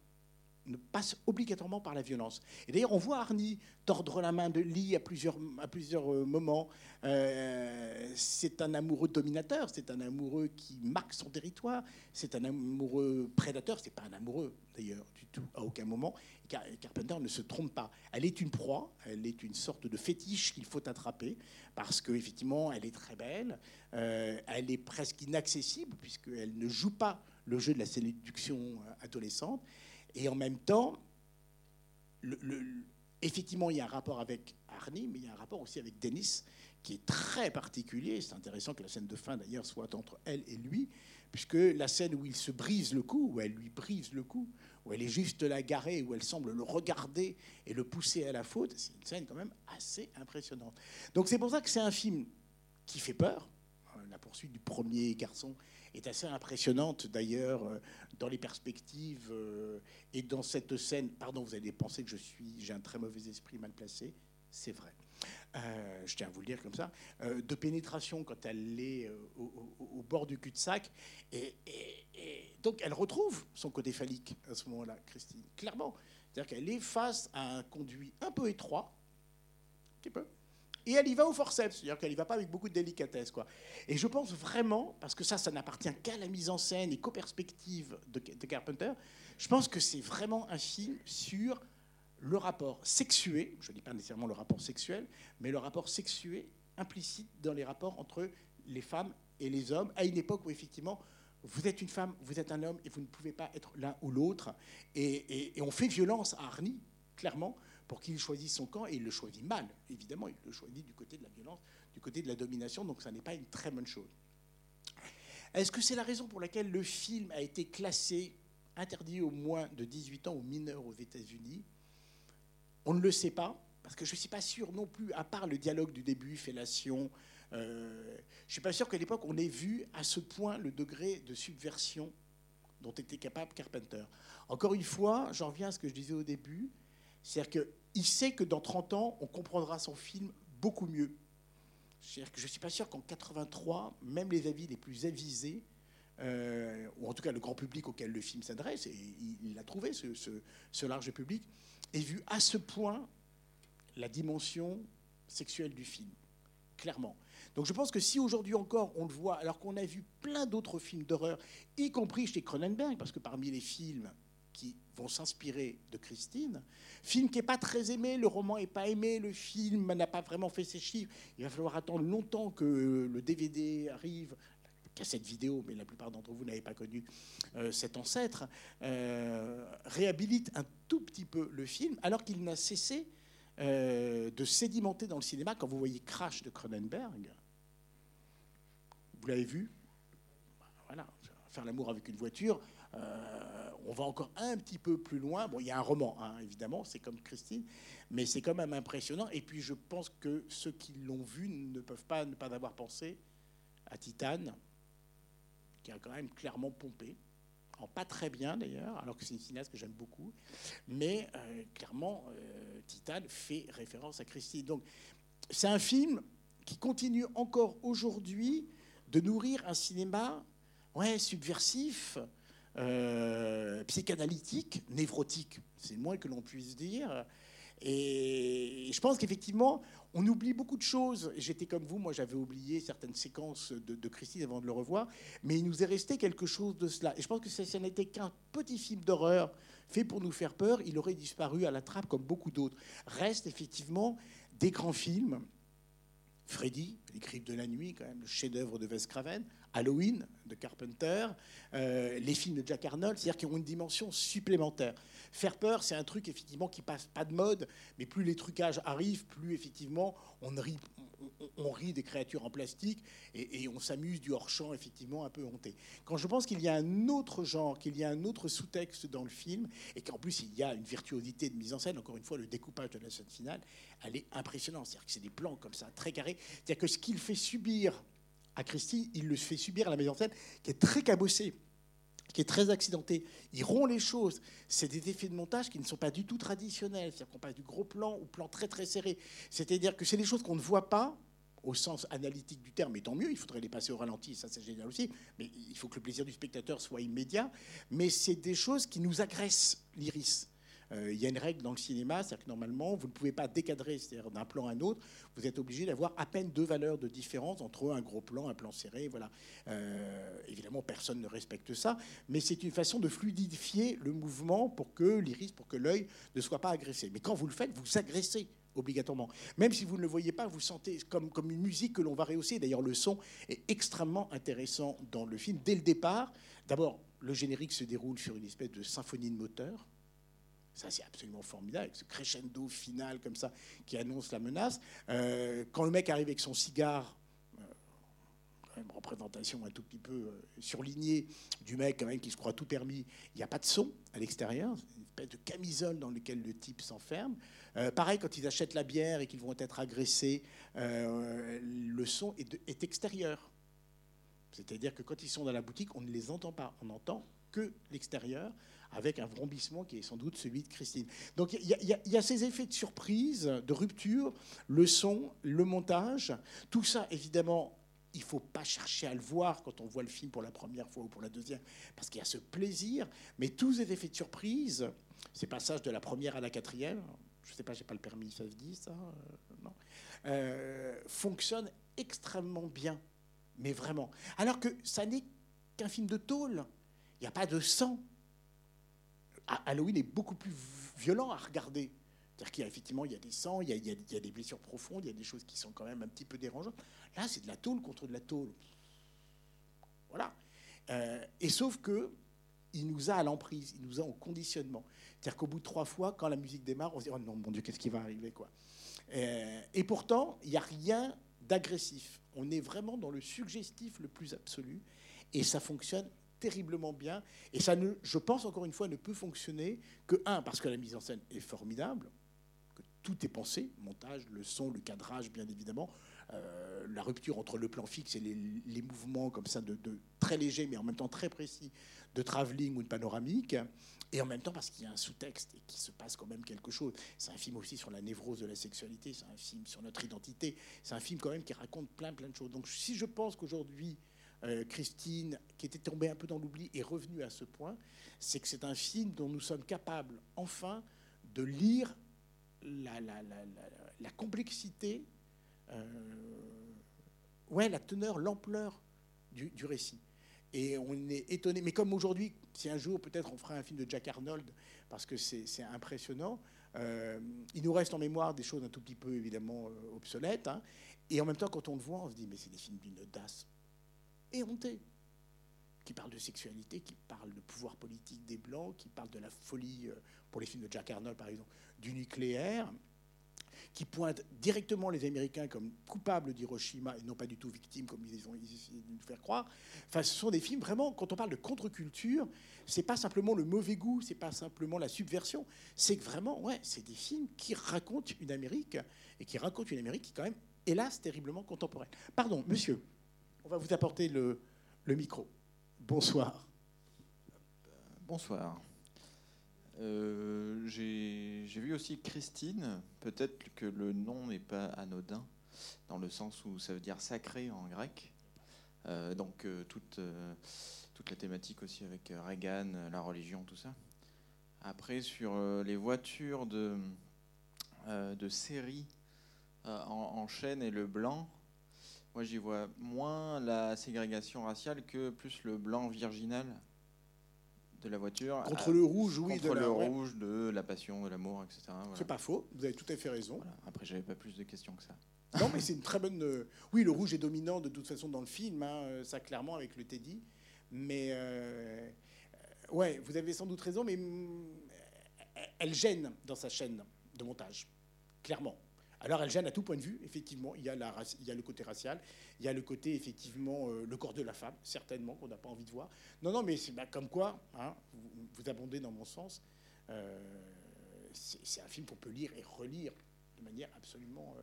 passe obligatoirement par la violence. Et d'ailleurs, on voit Arnie tordre la main de Lee à plusieurs, à plusieurs euh, moments. Euh, c'est un amoureux dominateur, c'est un amoureux qui marque son territoire, c'est un amoureux prédateur, c'est pas un amoureux d'ailleurs du tout, à aucun moment. Carpenter ne se trompe pas. Elle est une proie, elle est une sorte de fétiche qu'il faut attraper, parce qu'effectivement, elle est très belle, euh, elle est presque inaccessible, puisqu'elle ne joue pas le jeu de la séduction adolescente. Et en même temps, effectivement, il y a un rapport avec Arnie, mais il y a un rapport aussi avec Dennis, qui est très particulier. C'est intéressant que la scène de fin, d'ailleurs, soit entre elle et lui, puisque la scène où il se brise le cou, où elle lui brise le cou, où elle est juste la garée, où elle semble le regarder et le pousser à la faute, c'est une scène quand même assez impressionnante. Donc c'est pour ça que c'est un film qui fait peur. La poursuite du premier garçon est assez impressionnante d'ailleurs euh, dans les perspectives euh, et dans cette scène. Pardon, vous allez penser que je suis, j'ai un très mauvais esprit mal placé. C'est vrai. Euh, je tiens à vous le dire comme ça, de pénétration quand elle est au, bord du cul-de-sac. Et, donc, elle retrouve son côté phallique à ce moment-là, Christine, clairement. C'est-à-dire qu'elle est face à un conduit un peu étroit, un petit peu, et elle y va au forceps, c'est-à-dire qu'elle y va pas avec beaucoup de délicatesse. Quoi. Et je pense vraiment, parce que ça, ça n'appartient qu'à la mise en scène et qu'aux perspectives de, Carpenter, je pense que c'est vraiment un film sur le rapport sexué, je ne dis pas nécessairement le rapport sexuel, mais le rapport sexué implicite dans les rapports entre les femmes et les hommes, à une époque où effectivement, vous êtes une femme, vous êtes un homme, et vous ne pouvez pas être l'un ou l'autre. Et, et, on fait violence à Arnie, clairement, pour qu'il choisisse son camp, et il le choisit mal, évidemment, il le choisit du côté de la violence, du côté de la domination, donc ça n'est pas une très bonne chose. Est-ce que c'est la raison pour laquelle le film a été classé, interdit au moins de 18 ans aux mineurs aux États-Unis? On ne le sait pas, parce que je ne suis pas sûr non plus, à part le dialogue du début, fellation, euh, je ne suis pas sûr qu'à l'époque on ait vu à ce point le degré de subversion dont était capable Carpenter. Encore une fois, j'en reviens à ce que je disais au début, c'est-à-dire qu'il sait que dans 30 ans, on comprendra son film beaucoup mieux. C'est-à-dire que je ne suis pas sûr qu'en 83, même les avis les plus avisés, euh, ou en tout cas le grand public auquel le film s'adresse, et il l'a trouvé, ce, large public, ait vu à ce point la dimension sexuelle du film, clairement. Donc je pense que si aujourd'hui encore on le voit, alors qu'on a vu plein d'autres films d'horreur, y compris chez Cronenberg, parce que parmi les films qui vont s'inspirer de Christine. Film qui n'est pas très aimé, le roman n'est pas aimé, le film n'a pas vraiment fait ses chiffres. Il va falloir attendre longtemps que le DVD arrive, cassette vidéo, mais la plupart d'entre vous n'avez pas connu euh, cet ancêtre, euh, réhabilite un tout petit peu le film, alors qu'il n'a cessé euh, de sédimenter dans le cinéma. Quand vous voyez Crash de Cronenberg, vous l'avez vu Voilà, faire l'amour avec une voiture. Euh, on va encore un petit peu plus loin. Bon, il y a un roman, hein, évidemment, c'est comme Christine, mais c'est quand même impressionnant. Et puis, je pense que ceux qui l'ont vu ne peuvent pas ne pas avoir pensé à Titane, qui a quand même clairement pompé. En pas très bien d'ailleurs, alors que c'est une cinéaste que j'aime beaucoup. Mais euh, clairement, euh, Titane fait référence à Christine. Donc, c'est un film qui continue encore aujourd'hui de nourrir un cinéma ouais, subversif, euh, psychanalytique, névrotique, c'est moins que l'on puisse dire. Et je pense qu'effectivement, on oublie beaucoup de choses. J'étais comme vous, moi j'avais oublié certaines séquences de, Christine avant de le revoir, mais il nous est resté quelque chose de cela. Et je pense que si ça n'était qu'un petit film d'horreur fait pour nous faire peur, il aurait disparu à la trappe comme beaucoup d'autres. Reste effectivement des grands films. Freddy, Les Griffes de la Nuit, quand même, le chef-d'œuvre de Wes Craven, Halloween de Carpenter, euh, les films de Jack Arnold, c'est-à-dire qu'ils ont une dimension supplémentaire. Faire peur, c'est un truc effectivement qui passe pas de mode, mais plus les trucages arrivent, plus effectivement on rit, on, rit des créatures en plastique et, on s'amuse du hors-champ effectivement un peu honté. Quand je pense qu'il y a un autre genre, qu'il y a un autre sous-texte dans le film et qu'en plus il y a une virtuosité de mise en scène, encore une fois le découpage de la scène finale, elle est impressionnante. C'est-à-dire que c'est des plans comme ça très carrés. C'est-à-dire que ce qu'il fait subir à Christie, il le fait subir à la mise en scène, qui est très cabossée, qui est très accidentée. Il rompt les choses. C'est des effets de montage qui ne sont pas du tout traditionnels. C'est-à-dire qu'on passe du gros plan au plan très très serré. C'est-à-dire que c'est des choses qu'on ne voit pas au sens analytique du terme, et tant mieux, il faudrait les passer au ralenti, ça c'est génial aussi, mais il faut que le plaisir du spectateur soit immédiat, mais c'est des choses qui nous agressent l'iris. Il y a une règle dans le cinéma, c'est-à-dire que normalement, vous ne pouvez pas décadrer, c'est-à-dire d'un plan à un autre, vous êtes obligé d'avoir à peine deux valeurs de différence entre un gros plan, un plan serré. Voilà. évidemment, personne ne respecte ça, mais c'est une façon de fluidifier le mouvement pour que l'iris, pour que l'œil ne soit pas agressé. Mais quand vous le faites, vous agressez obligatoirement. Même si vous ne le voyez pas, vous sentez comme, comme une musique que l'on va rehausser. D'ailleurs, le son est extrêmement intéressant dans le film. Dès le départ, d'abord, le générique se déroule sur une espèce de symphonie de moteur. Ça, c'est absolument formidable, avec ce crescendo final comme ça qui annonce la menace. Euh, quand le mec arrive avec son cigare, euh, représentation un tout petit peu euh, surlignée du mec quand même qui se croit tout permis, il n'y a pas de son à l'extérieur, une espèce de camisole dans lequel le type s'enferme. Euh, pareil, quand ils achètent la bière et qu'ils vont être agressés, le son est, extérieur. C'est-à-dire que quand ils sont dans la boutique, on ne les entend pas. On n'entend que l'extérieur, avec un vrombissement qui est sans doute celui de Christine. Donc il y, a ces effets de surprise, de rupture, le son, le montage, tout ça évidemment. Il ne faut pas chercher à le voir quand on voit le film pour la première fois ou pour la deuxième, parce qu'il y a ce plaisir. Mais tous ces effets de surprise, ces passages de la première à la quatrième, je sais pas, j'ai pas le permis, ça se dit ça euh, Non. Euh, fonctionne extrêmement bien, mais vraiment. Alors que ça n'est qu'un film de tôle. Il n'y a pas de sang. Halloween est beaucoup plus violent à regarder. C'est-à-dire qu'il y a effectivement il y a des sangs, il y a, il y a, des blessures profondes, il y a des choses qui sont quand même un petit peu dérangeantes. Là, c'est de la tôle contre de la tôle. Voilà. Euh, et sauf que il nous a à l'emprise, il nous a au conditionnement. C'est-à-dire qu'au bout de trois fois, quand la musique démarre, on se dit oh non, mon Dieu, qu'est-ce qui va arriver quoi euh, Et pourtant, il n'y a rien d'agressif. On est vraiment dans le suggestif le plus absolu, et ça fonctionne terriblement bien. Et ça, ne, je pense encore une fois, ne peut fonctionner que un parce que la mise en scène est formidable, que tout est pensé, montage, le son, le cadrage, bien évidemment. Euh, la rupture entre le plan fixe et les, mouvements comme ça de, très légers mais en même temps très précis de travelling ou de panoramique, et en même temps parce qu'il y a un sous-texte et qu'il se passe quand même quelque chose. C'est un film aussi sur la névrose de la sexualité, c'est un film sur notre identité, c'est un film quand même qui raconte plein plein de choses. Donc si je pense qu'aujourd'hui, euh, Christine, qui était tombée un peu dans l'oubli, est revenue à ce point, c'est que c'est un film dont nous sommes capables enfin de lire la, complexité, euh, ouais, la teneur, l'ampleur du, récit. Et on est étonné. Mais comme aujourd'hui, si un jour peut-être on fera un film de Jack Arnold, parce que c'est impressionnant, euh, il nous reste en mémoire des choses un tout petit peu évidemment obsolètes. Hein. et en même temps, quand on le voit, on se dit, mais c'est des films d'une audace éhontée qui parlent de sexualité, qui parlent de pouvoir politique des Blancs, qui parlent de la folie, euh, pour les films de Jack Arnold par exemple, du nucléaire qui pointent directement les Américains comme coupables d'Hiroshima et non pas du tout victimes comme ils ont essayé de nous faire croire. Enfin, ce sont des films vraiment, quand on parle de contre-culture, c'est pas simplement le mauvais goût, c'est pas simplement la subversion, c'est que vraiment, ouais, c'est des films qui racontent une Amérique et qui racontent une Amérique qui, quand même, hélas, terriblement contemporaine. Pardon, monsieur, on va vous apporter le, micro. Bonsoir. Bonsoir. Euh, j'ai vu aussi Christine. Peut-être que le nom n'est pas anodin, dans le sens où ça veut dire sacré en grec. Euh, donc euh, toute, toute la thématique aussi avec Reagan, la religion, tout ça. Après, sur les voitures de, de série en, en, chaîne et le blanc, moi j'y vois moins la ségrégation raciale que plus le blanc virginal de la voiture. Contre le rouge, oui. Contre de le rouge, de la passion, de l'amour, etc. C'est pas faux, vous avez tout à fait raison. Après, j'avais pas plus de questions que ça. Non, mais c'est une très bonne. Euh, oui, le rouge est dominant de toute façon dans le film, hein, euh, ça clairement avec le Teddy. Mais euh, ouais, vous avez sans doute raison, mais mm, elle gêne dans sa chaîne de montage, clairement. Alors elle gêne à tout point de vue, effectivement. Il y a, le côté racial, il y a le côté, effectivement, euh, le corps de la femme, certainement, qu'on n'a pas envie de voir. Non, non, mais c'est bah, comme quoi, hein, vous, abondez dans mon sens. Euh, c'est un film qu'on peut lire et relire de manière absolument. Euh,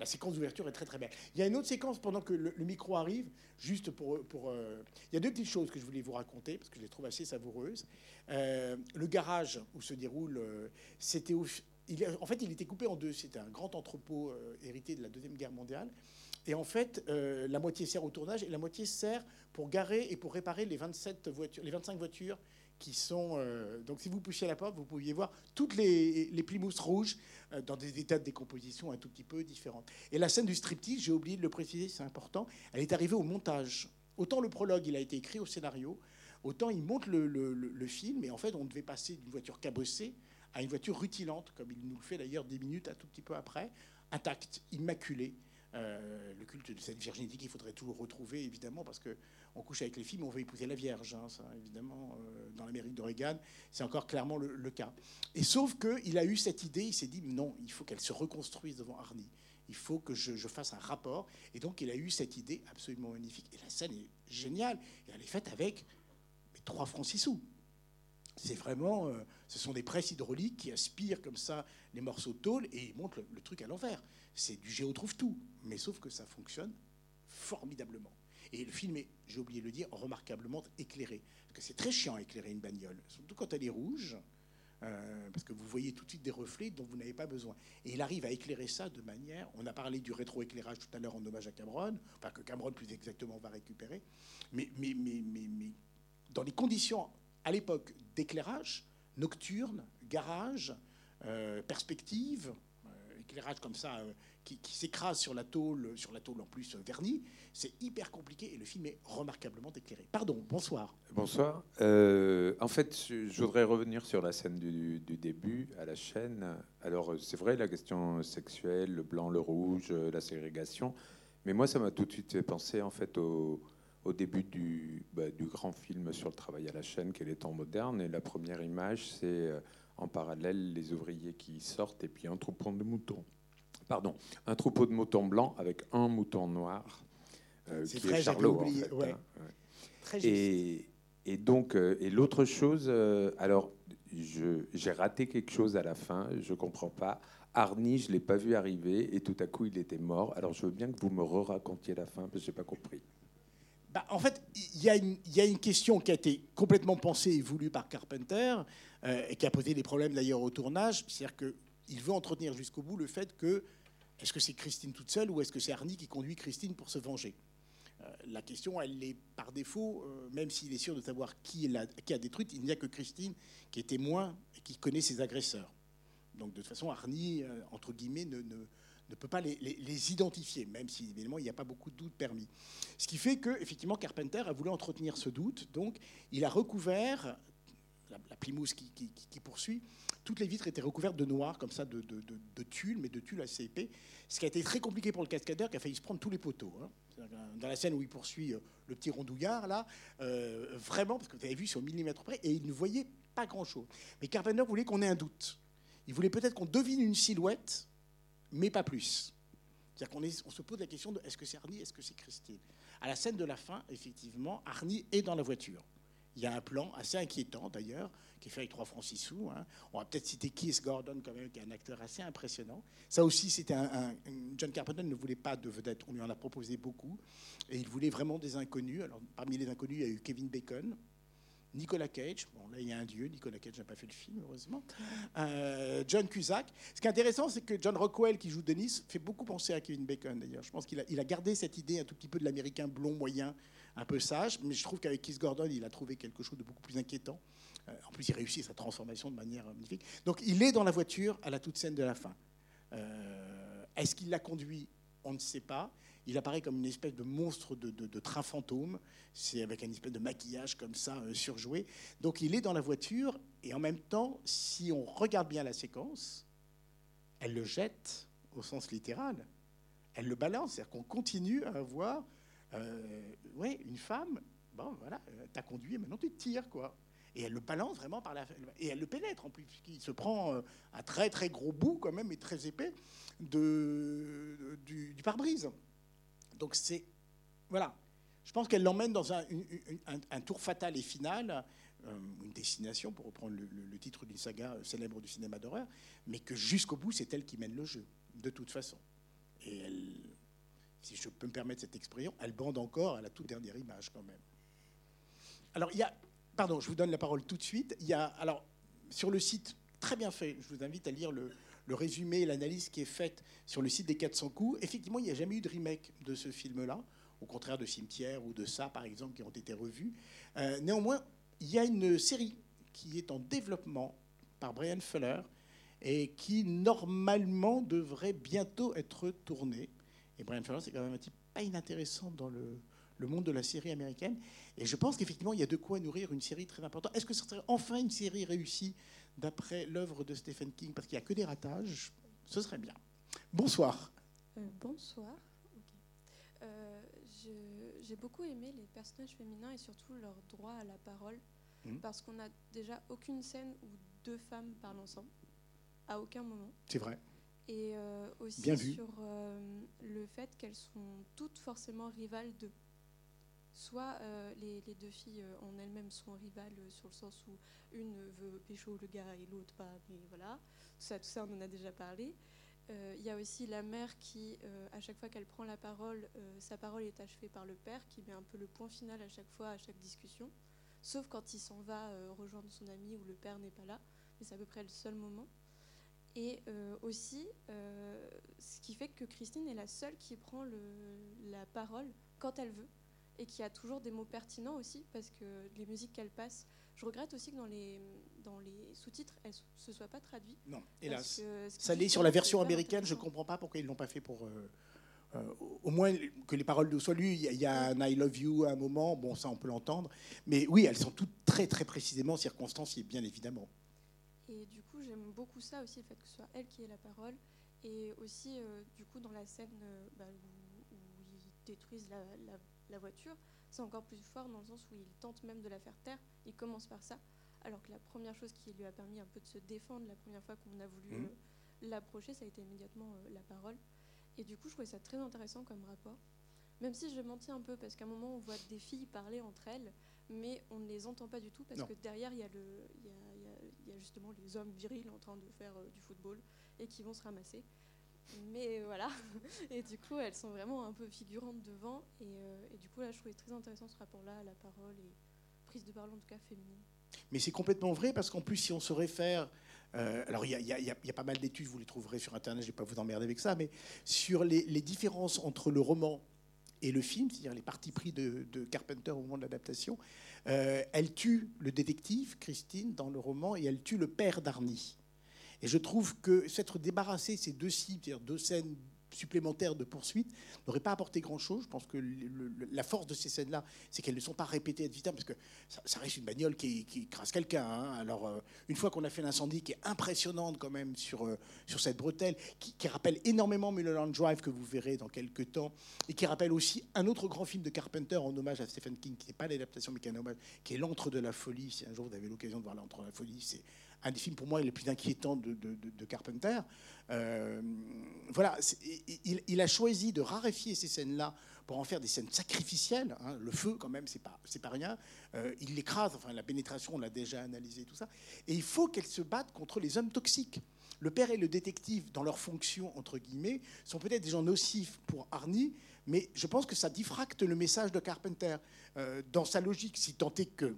la séquence d'ouverture est très très belle. Il y a une autre séquence pendant que le, micro arrive, juste pour. il y a deux petites choses que je voulais vous raconter parce que je les trouve assez savoureuses. le garage où se déroule, c'était en fait, il était coupé en deux. C'était un grand entrepôt euh, hérité de la Deuxième Guerre mondiale. Et en fait, euh, la moitié sert au tournage et la moitié sert pour garer et pour réparer les, 27 voitures, les 25 voitures qui sont. euh, donc, si vous poussiez la porte, vous pouviez voir toutes les, les plymouths rouges dans des états de décomposition un tout petit peu différents. Et la scène du striptease, j'ai oublié de le préciser, c'est important, elle est arrivée au montage. Autant le prologue, il a été écrit au scénario, autant il monte le- le film, et en fait, on devait passer d'une voiture cabossée à une voiture rutilante, comme il nous le fait d'ailleurs dix minutes, un tout petit peu après, intacte, immaculée. Euh, le culte de cette virginité qu'il faudrait toujours retrouver, évidemment, parce que on couche avec les filles, mais on veut épouser la Vierge. hein, ça, évidemment, euh, dans l'Amérique de Reagan, c'est encore clairement le, cas. Et sauf qu'il a eu cette idée, il s'est dit non, il faut qu'elle se reconstruise devant Arnie. Il faut que je, fasse un rapport. Et donc, il a eu cette idée absolument magnifique. Et la scène est géniale. Et elle est faite avec mais, trois francs six sous. C'est vraiment, euh, ce sont des presses hydrauliques qui aspirent comme ça les morceaux de tôle et ils montent le, truc à l'envers. C'est du géo trouve tout, mais sauf que ça fonctionne formidablement. Et le film est, j'ai oublié de le dire, remarquablement éclairé. Parce que c'est très chiant éclairer une bagnole, surtout quand elle est rouge, euh, parce que vous voyez tout de suite des reflets dont vous n'avez pas besoin. Et il arrive à éclairer ça de manière. On a parlé du rétroéclairage tout à l'heure en hommage à Cameron, enfin que Cameron plus exactement va récupérer. Mais, mais, mais, mais, mais dans les conditions à l'époque d'éclairage, nocturne, garage, euh, perspective, euh, éclairage comme ça euh, qui, s'écrase sur la tôle, sur la tôle en plus vernie, c'est hyper compliqué et le film est remarquablement éclairé. Pardon, bonsoir. Bonsoir. En fait, je, voudrais revenir sur la scène du, du début à la chaîne. Alors, c'est vrai, la question sexuelle, le blanc, le rouge, la ségrégation. Mais moi, ça m'a tout de suite fait penser, en fait, au, au début du, bah, du grand film sur le travail à la chaîne, qui est les temps modernes. Et la première image, c'est euh, en parallèle les ouvriers qui sortent et puis un troupeau de moutons. Pardon, un troupeau de moutons blancs avec un mouton noir. euh, qui vrai, est Charlot, en oublié, fait, ouais. hein, ouais. Très juste. Et, et donc, euh, et l'autre chose, euh, alors, j'ai raté quelque chose à la fin, je comprends pas. Arnie, je l'ai pas vu arriver et tout à coup, il était mort. Alors, je veux bien que vous me re-racontiez la fin parce que j'ai pas compris. Bah, en fait, il y, a une- question qui a été complètement pensée et voulue par Carpenter, euh, et qui a posé des problèmes d'ailleurs au tournage. C'est-à-dire qu'il veut entretenir jusqu'au bout le fait que est-ce que c'est Christine toute seule ou est-ce que c'est Arnie qui conduit Christine pour se venger? Euh, La question, elle est par défaut, euh, même s'il est sûr de savoir qui, a détruite, il n'y a que Christine qui est témoin et qui connaît ses agresseurs. Donc de toute façon, Arnie, entre guillemets, ne- ne peut pas les, identifier, même si évidemment il n'y a pas beaucoup de doutes permis. Ce qui fait que, effectivement, Carpenter a voulu entretenir ce doute. Donc, il a recouvert la, la Plymouth qui, poursuit. Toutes les vitres étaient recouvertes de noir, comme ça, de, de, mais de tulle assez épais. Ce qui a été très compliqué pour le cascadeur, qui a failli se prendre tous les poteaux. hein. Dans la scène où il poursuit euh, le petit rondouillard, là, euh, vraiment, parce que vous avez vu, c'est au millimètre près, et il ne voyait pas grand-chose. Mais Carpenter voulait qu'on ait un doute. Il voulait peut-être qu'on devine une silhouette, mais pas plus. C'est-à-dire qu'on on se pose la question de est-ce que c'est Arnie, est-ce que c'est Christine? À la scène de la fin, effectivement, Arnie est dans la voiture. Il y a un plan assez inquiétant d'ailleurs, qui est fait avec 3 francs 6 sous. hein. On va peut-être citer Keith Gordon quand même, qui est un acteur assez impressionnant. Ça aussi, c'était un, John Carpenter ne voulait pas de vedette, on lui en a proposé beaucoup. Et il voulait vraiment des inconnus. Alors parmi les inconnus, il y a eu Kevin Bacon, Nicolas Cage. Bon, là, il y a un dieu. Nicolas Cage n'a pas fait le film, heureusement. Euh, John Cusack. Ce qui est intéressant, c'est que John Rockwell, qui joue Denis, fait beaucoup penser à Kevin Bacon, d'ailleurs. Je pense qu'il a, gardé cette idée un tout petit peu de l'américain blond, moyen, un peu sage. Mais je trouve qu'avec Keith Gordon, il a trouvé quelque chose de beaucoup plus inquiétant. Euh, en plus, il réussit sa transformation de manière euh, magnifique. Donc, il est dans la voiture à la toute scène de la fin. Est-ce qu'il l'a conduit? On ne sait pas. Il apparaît comme une espèce de monstre de, de- train fantôme. C'est avec un espèce de maquillage comme ça euh, surjoué. Donc il est dans la voiture et en même temps, si on regarde bien la séquence, elle le jette au sens littéral. Elle le balance, c'est-à-dire qu'on continue à avoir euh, ouais, une femme. Bon, voilà, euh, t'as conduit, maintenant tu te tires, quoi. Et elle le balance vraiment par la. Et elle le pénètre en plus, puisqu'il se prend un très très gros bout, quand même, et très épais, de, du pare-brise. Donc c'est. Voilà. Je pense qu'elle l'emmène dans un, tour fatal et final, euh, une destination, pour reprendre le, le- le titre d'une saga euh, célèbre du cinéma d'horreur, mais que jusqu'au bout, c'est elle qui mène le jeu, de toute façon. Et elle, si je peux me permettre cette expression, elle bande encore à la toute dernière image, quand même. Alors, il y a. Pardon, je vous donne la parole tout de suite. Il y a. Alors, sur le site, très bien fait, je vous invite à lire le, le résumé, l'analyse qui est faite sur le site des 400 coups. Effectivement, il n'y a jamais eu de remake de ce film-là, au contraire de Cimetière ou de ça, par exemple, qui ont été revus. Euh, néanmoins, il y a une série qui est en développement par Brian Fuller et qui normalement devrait bientôt être tourné. Et Brian Fuller, c'est quand même un type pas inintéressant dans le, le monde de la série américaine. Et je pense qu'effectivement, il y a de quoi nourrir une série très importante. Est-ce que ce serait enfin une série réussie d'après l'œuvre de Stephen King Parce qu'il n'y a que des ratages. Ce serait bien. Bonsoir. Euh, bonsoir. Euh, j'ai beaucoup aimé les personnages féminins et surtout leur droit à la parole. Mmh. Parce qu'on n'a déjà aucune scène où deux femmes parlent ensemble. À aucun moment. C'est vrai. Et euh, aussi sur le fait qu'elles sont toutes forcément rivales d'eux soit euh, les, deux filles euh, en elles-mêmes sont rivales euh, sur le sens où une veut pécho le gars et l'autre pas, mais voilà, tout ça, on en a déjà parlé. Il y a aussi la mère qui, à chaque fois qu'elle prend la parole, sa parole est achevée par le père, qui met un peu le point final à chaque fois, à chaque discussion, sauf quand il s'en va rejoindre son ami où le père n'est pas là, mais c'est à peu près le seul moment. Et aussi, ce qui fait que Christine est la seule qui prend la parole quand elle veut et qui a toujours des mots pertinents aussi, parce que les musiques qu'elle passe, je regrette aussi que dans les, dans les sous-titres, elles ne se soient pas traduites. Non, hélas. Ça l'est sur la version américaine, je ne comprends pas pourquoi ils ne l'ont pas fait pour... Euh, euh, au moins que les paroles soient lues. Il y, a, un I love you à un moment, bon, ça on peut l'entendre. Mais oui, elles sont toutes très très précisément circonstanciées, bien évidemment. Et du coup, j'aime beaucoup ça aussi, le fait que ce soit elle qui ait la parole. Et aussi, euh, du coup, dans la scène bah, où, ils détruisent la, la la voiture, c'est encore plus fort dans le sens où il tente même de la faire taire. Il commence par ça, alors que la première chose qui lui a permis un peu de se défendre la première fois qu'on a voulu mmh. euh, l'approcher, ça a été immédiatement euh, la parole. Et du coup, je trouvais ça très intéressant comme rapport. Même si je mentis un peu, parce qu'à un moment, on voit des filles parler entre elles, mais on ne les entend pas du tout, parce que derrière, il y, a le, y, a, justement les hommes virils en train de faire euh, du football et qui vont se ramasser. Mais voilà. Et du coup, elles sont vraiment un peu figurantes devant. Euh, et, du coup, là, je trouvais très intéressant ce rapport-là à la parole et prise de parole, en tout cas féminine. Mais c'est complètement vrai parce qu'en plus, si on se réfère. Alors, il y, a pas mal d'études, vous les trouverez sur Internet, je ne vais pas vous emmerder avec ça, mais sur les, différences entre le roman et le film, c'est-à-dire les parties pris de, Carpenter au moment de l'adaptation. Euh, elle tue le détective, Christine, dans le roman, et elle tue le père d'Arnie. Et je trouve que s'être débarrassé ces deux sites, c'est-à-dire deux scènes supplémentaires de poursuite n'aurait pas apporté grand-chose. Je pense que la force de ces scènes-là, c'est qu'elles ne sont pas répétées ad vitam, parce que ça, reste une bagnole qui, qui crase quelqu'un. Hein. Alors, euh, une fois qu'on a fait l'incendie, qui est impressionnante quand même sur, euh, sur cette bretelle, qui, rappelle énormément Mulholland Drive, que vous verrez dans quelques temps, et qui rappelle aussi un autre grand film de Carpenter en hommage à Stephen King, qui n'est pas l'adaptation, mais qui est un hommage, qui est L'Antre de la Folie. Si un jour vous avez l'occasion de voir L'Antre de la Folie, c'est un des films pour moi les plus inquiétants de, Carpenter. Euh, voilà, il, a choisi de raréfier ces scènes-là pour en faire des scènes sacrificielles. Hein. Le feu, quand même, c'est pas, pas rien. Euh, il l'écrase. Enfin, la pénétration, on l'a déjà analysé, tout ça. Et il faut qu'elle se batte contre les hommes toxiques. Le père et le détective, dans leur fonction entre guillemets, sont peut-être des gens nocifs pour Arnie, mais je pense que ça diffracte le message de Carpenter euh, dans sa logique, si tant est que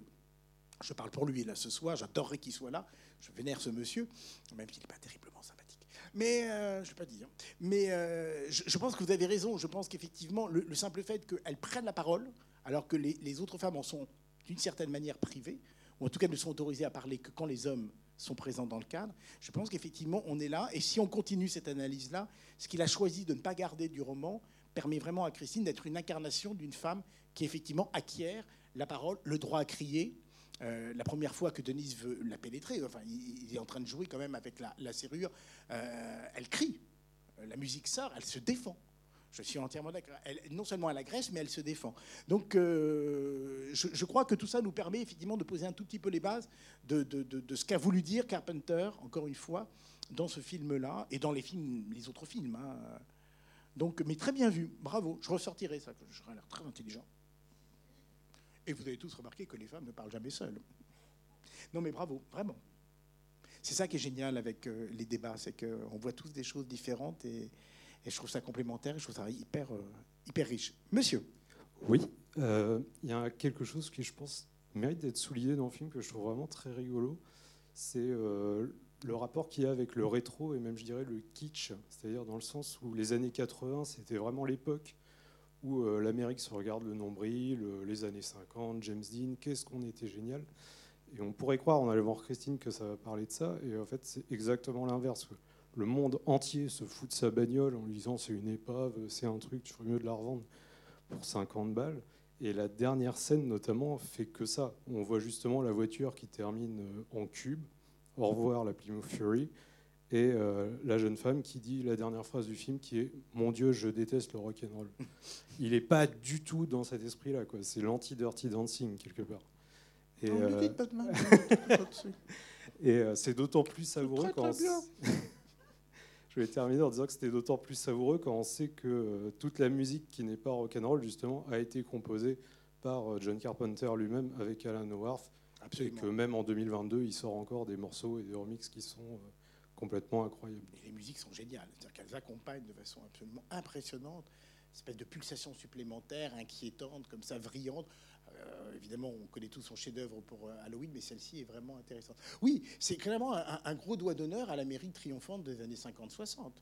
je parle pour lui là ce soir, j'adorerais qu'il soit là. Je vénère ce monsieur, même s'il n'est pas terriblement sympathique. Mais euh, je ne pas dire. Mais euh, je, pense que vous avez raison. Je pense qu'effectivement, le, simple fait qu'elle prenne la parole, alors que les, autres femmes en sont d'une certaine manière privées, ou en tout cas ne sont autorisées à parler que quand les hommes sont présents dans le cadre, je pense qu'effectivement, on est là. Et si on continue cette analyse-là, ce qu'il a choisi de ne pas garder du roman permet vraiment à Christine d'être une incarnation d'une femme qui effectivement acquiert la parole, le droit à crier, euh, la première fois que Denise veut la pénétrer, enfin, il, est en train de jouer quand même avec la, serrure, euh, elle crie. Euh, la musique sort, elle se défend. Je suis entièrement d'accord. Non seulement elle agresse, mais elle se défend. Donc, je, crois que tout ça nous permet effectivement de poser un tout petit peu les bases de, ce qu'a voulu dire Carpenter, encore une fois, dans ce film-là et dans les films, les autres films. Hein. Donc, mais très bien vu. Bravo. Je ressortirai ça. J'aurais l'air très intelligent. Et vous avez tous remarqué que les femmes ne parlent jamais seules. Non mais bravo, vraiment. C'est ça qui est génial avec euh, les débats, c'est qu'on voit tous des choses différentes et, je trouve ça complémentaire, je trouve ça hyper, euh, hyper riche. Monsieur Oui, euh, il y a quelque chose qui, je pense, mérite d'être souligné dans le film, que je trouve vraiment très rigolo. C'est le rapport qu'il y a avec le rétro et même, je dirais, le kitsch. C'est-à-dire dans le sens où les années 80, c'était vraiment l'époque où euh, l'Amérique se regarde le nombril, les années 50, James Dean, qu'est-ce qu'on était génial. Et on pourrait croire, en allant voir Christine, que ça va parler de ça, et en fait, c'est exactement l'inverse. Le monde entier se fout de sa bagnole en lui disant c'est une épave, c'est un truc, tu ferais mieux de la revendre pour 50 balles. Et la dernière scène, notamment, fait que ça. On voit justement la voiture qui termine euh, en cube. Au revoir, la Plymouth Fury. Et euh, la jeune femme qui dit la dernière phrase du film qui est Mon Dieu, je déteste le rock'n'roll. Il n'est pas du tout dans cet esprit-là. C'est l'anti-dirty dancing, quelque part. Et, euh, et c'est d'autant plus savoureux quand. je vais terminer en disant que c'était d'autant plus savoureux quand on sait que euh, toute la musique qui n'est pas rock'n'roll, justement, a été composée par euh, John Carpenter lui-même avec Alan Howarth. Et que même en 2022, il sort encore des morceaux et des remixes qui sont euh, complètement incroyables. Et les musiques sont géniales, c'est-à-dire qu'elles accompagnent de façon absolument impressionnante, une espèce de pulsation supplémentaire, inquiétante, comme ça, vrillante. Euh, évidemment, on connaît tous son chef-d'œuvre pour euh, Halloween, mais celle-ci est vraiment intéressante. Oui, c'est clairement un, gros doigt d'honneur à l'Amérique triomphante des années 50-60.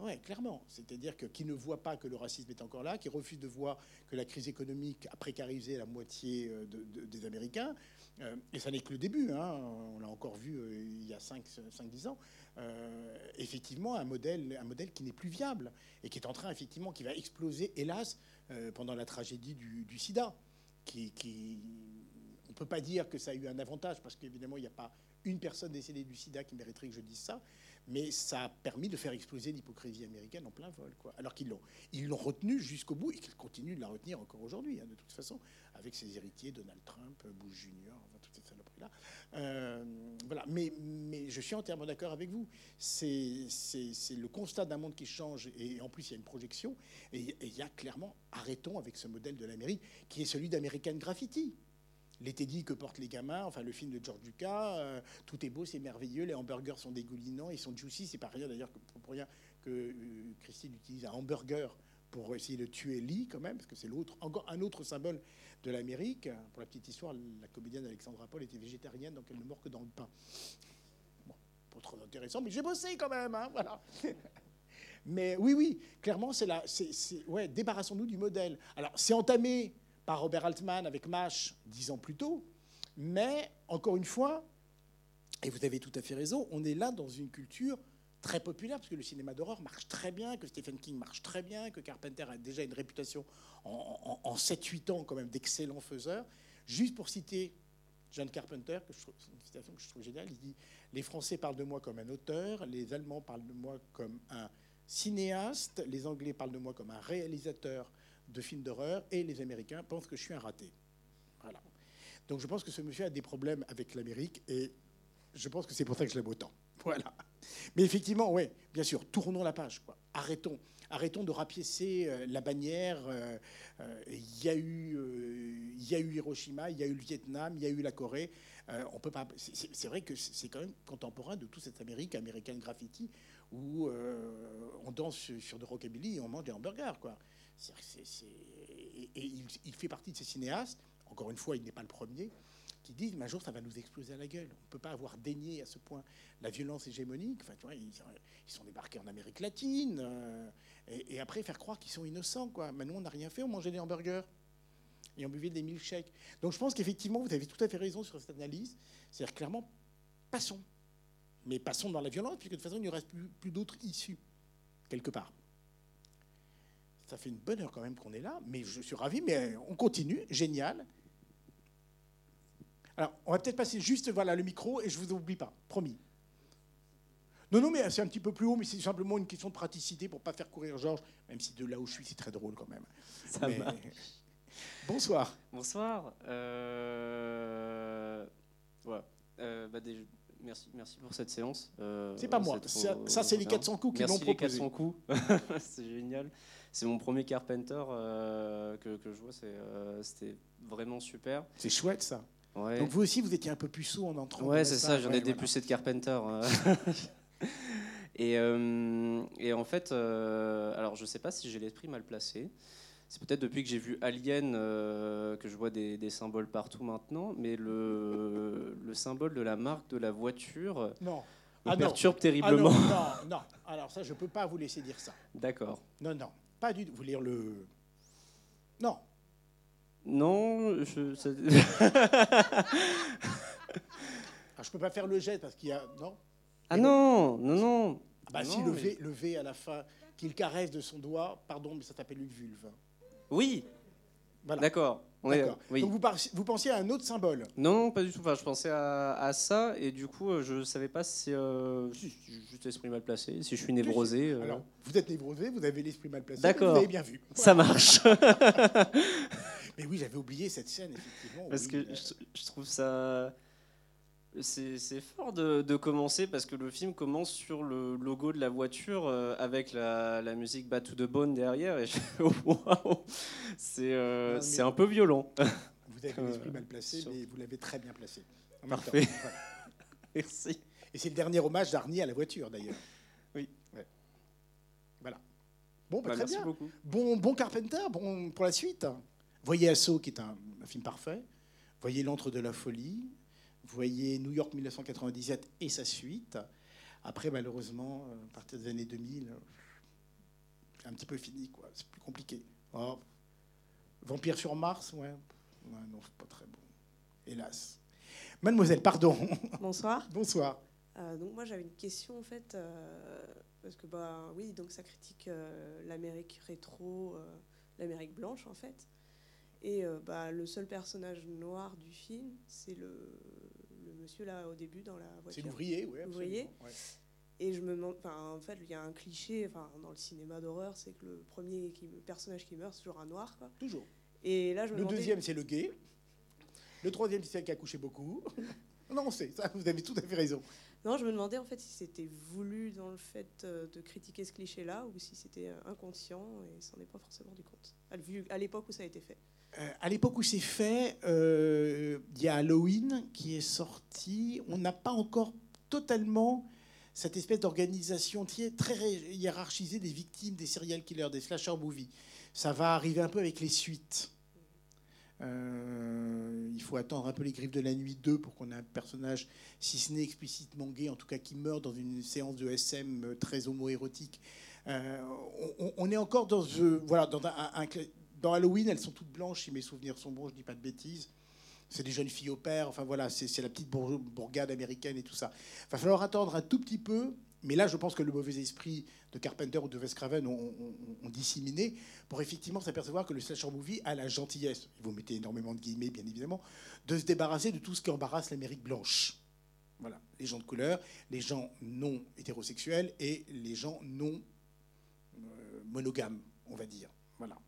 Oui, clairement. C'est-à-dire que qui ne voit pas que le racisme est encore là, qui refuse de voir que la crise économique a précarisé la moitié euh, des Américains. Et ça n'est que le début. Hein. On l'a encore vu il y a 5-10 ans. effectivement, un modèle, un modèle qui n'est plus viable et qui est en train, effectivement, qui va exploser, hélas, pendant la tragédie du, sida qui, on ne peut pas dire que ça a eu un avantage, parce qu'évidemment, il n'y a pas une personne décédée du sida qui mériterait que je dise ça, mais ça a permis de faire exploser l'hypocrisie américaine en plein vol. Quoi. Alors qu'ils l'ont, ils l'ont retenu jusqu'au bout et qu'ils continuent de la retenir encore aujourd'hui, hein, de toute façon, avec ses héritiers, Donald Trump, Bush Junior, enfin, toutes ces saloperies-là. Euh, voilà. Mais, mais je suis entièrement d'accord avec vous. C'est, c'est, le constat d'un monde qui change et en plus, il y a une projection. Et, il y a clairement, arrêtons avec ce modèle de l'Amérique qui est celui d'American Graffiti. L'été dit que portent les gamins, enfin le film de George Lucas, euh, tout est beau, c'est merveilleux, les hamburgers sont dégoulinants, ils sont juicy, c'est pas rien d'ailleurs pour rien que euh, Christine utilise un hamburger pour essayer de tuer Lee quand même, parce que c'est l'autre, encore un autre symbole de l'Amérique. Pour la petite histoire, la comédienne Alexandra Paul était végétarienne, donc elle ne mord que dans le pain. Bon, pas trop intéressant, mais j'ai bossé quand même, hein, voilà. Mais oui, oui, clairement, c'est là, c'est, ouais, débarrassons-nous du modèle. Alors, c'est entamé par Robert Altman avec MASH dix ans plus tôt. Mais, encore une fois, et vous avez tout à fait raison, on est là dans une culture très populaire, parce que le cinéma d'horreur marche très bien, que Stephen King marche très bien, que Carpenter a déjà une réputation en, 7-8 ans quand même d'excellent faiseur. Juste pour citer John Carpenter, trouve, une citation que je trouve géniale, il dit « Les Français parlent de moi comme un auteur, les Allemands parlent de moi comme un cinéaste, les Anglais parlent de moi comme un réalisateur de films d'horreur et les Américains pensent que je suis un raté. Voilà. Donc je pense que ce monsieur a des problèmes avec l'Amérique et je pense que c'est pour ça que je l'aime autant. Voilà. Mais effectivement, oui, bien sûr, tournons la page. Quoi. Arrêtons. Arrêtons de rapiécer euh, la bannière. Euh, euh, il y, a eu, il y a eu Hiroshima, il y a eu le Vietnam, il y a eu la Corée. on peut pas. C'est vrai que c'est quand même contemporain de toute cette Amérique, American Graffiti, où on danse sur de rockabilly et on mange des hamburgers. Quoi et, il, fait partie de ces cinéastes, encore une fois, il n'est pas le premier, qui disent un jour ça va nous exploser à la gueule. On ne peut pas avoir dénié à ce point la violence hégémonique. Enfin, ils, sont débarqués en Amérique latine euh, et, après faire croire qu'ils sont innocents. Quoi. Mais nous, on n'a rien fait, on mangeait des hamburgers et on buvait des milkshakes. Donc je pense qu'effectivement, vous avez tout à fait raison sur cette analyse. C'est-à-dire clairement, passons. Mais passons dans la violence, puisque de toute façon, il n'y reste plus, plus d'autres issues, quelque part. Ça fait une bonne heure quand même qu'on est là, mais je suis ravi, mais on continue, génial. Alors, on va peut-être passer juste voilà, le micro et je ne vous oublie pas, promis. Non, non, mais c'est un petit peu plus haut, mais c'est simplement une question de praticité pour ne pas faire courir Georges, même si de là où je suis, c'est très drôle quand même. Ça Bonsoir. Bonsoir. Euh... Euh, bah, merci, merci pour cette séance. Euh, c'est pas moi, ça, c'est les 400 coups qui l'ont proposé. les 400 coups, c'est génial c'est mon premier Carpenter euh, que, je vois. Euh, c'était vraiment super. C'est chouette ça. Donc vous aussi, vous étiez un peu puceau en entrant. Ouais, c'est ça. J'en ai des de Carpenter. Euh. et, en fait, alors je sais pas si j'ai l'esprit mal placé. C'est peut-être depuis que j'ai vu Alien que je vois des, symboles partout maintenant, mais le, le, symbole de la marque de la voiture non. me ah perturbe terriblement. Ah non, non, non, alors ça, je peux pas vous laisser dire ça. D'accord. Non, non. Pas du tout. Vous lire le. Non. Non, je. Ah, je peux pas faire le jet parce qu'il y a. Non Ah non, non, non. Ah bah si, le, v, le V à la fin, qu'il caresse de son doigt, pardon, mais ça s'appelle une vulve. Oui. Voilà. D'accord. Oui. Donc vous, vous, pensiez à un autre symbole Non, pas du tout. Enfin, je pensais à, ça et du coup, euh, je ne savais pas si, euh, juste l'esprit mal placé, si je suis névrosé. Euh. Alors, vous êtes névrosé, vous avez l'esprit mal placé. D'accord. Vous avez bien vu. Ça marche. Mais oui, j'avais oublié cette scène, effectivement. Parce que je, trouve ça c'est fort de, commencer parce que le film commence sur le logo de la voiture euh, avec la, musique Bat to the Bone derrière et c'est euh, un peu violent. Vous avez l'esprit mal placé, mais vous l'avez très bien placé. Parfait. Merci. Et c'est le dernier hommage d'Arnie à la voiture d'ailleurs. Oui. Voilà. Bon, bah, bah, très bien. Beaucoup. Bon, bon Carpenter, bon pour la suite. Voyez Assaut, qui est un, un film parfait. Voyez L'Antre de la Folie. Vous voyez New York 1997 et sa suite. Après, malheureusement, euh, à partir des années 2000, c'est un petit peu fini, quoi. C'est plus compliqué. Oh, Vampire sur Mars, ouais. ouais non, c'est pas très bon. Hélas. Mademoiselle, pardon. Bonsoir. Bonsoir. Euh, donc moi j'avais une question en fait euh, parce que bah oui donc ça critique l'Amérique rétro, l'Amérique blanche en fait. Et bah, le seul personnage noir du film, c'est le, monsieur là au début dans la voiture. C'est l'ouvrier, oui. L'ouvrier. Et je me demande, enfin, en fait, il y a un cliché, enfin, dans le cinéma d'horreur, c'est que le premier qui, personnage qui meurt, c'est toujours un noir, quoi. Toujours. Et là, je me le deuxième, c'est le gay. Le troisième, c'est celle qui a couché beaucoup. non, on sait, ça, vous avez tout à fait raison. Non, je me demandais en fait si c'était voulu dans le fait euh, de critiquer ce cliché-là ou si c'était euh, inconscient et s'en est pas forcément rendu compte, à l'époque où ça a été fait. Euh, à l'époque où c'est fait, il y a Halloween qui est sorti. On n'a pas encore totalement cette espèce d'organisation très hiérarchisée des victimes des serial killers, des slasher movies. Ça va arriver un peu avec les suites. Euh, il faut attendre un peu les griffes de la nuit 2 pour qu'on ait un personnage, si ce n'est explicitement gay, en tout cas qui meurt dans une séance de SM très homoérotique. on, est encore dans, voilà, dans Halloween, elles sont toutes blanches, si mes souvenirs sont bons, je dis pas de bêtises. C'est des jeunes filles au père, enfin voilà, c'est la petite bourgade américaine et tout ça. Il va falloir attendre un tout petit peu, mais là, je pense que le mauvais esprit de Carpenter ou de Wes Craven ont, disséminé pour effectivement s'apercevoir que le slasher movie a la gentillesse, vous mettez énormément de guillemets, bien évidemment, de se débarrasser de tout ce qui embarrasse l'Amérique blanche. Voilà, les gens de couleur, les gens non hétérosexuels et les gens non euh, monogames, on va dire. Voilà.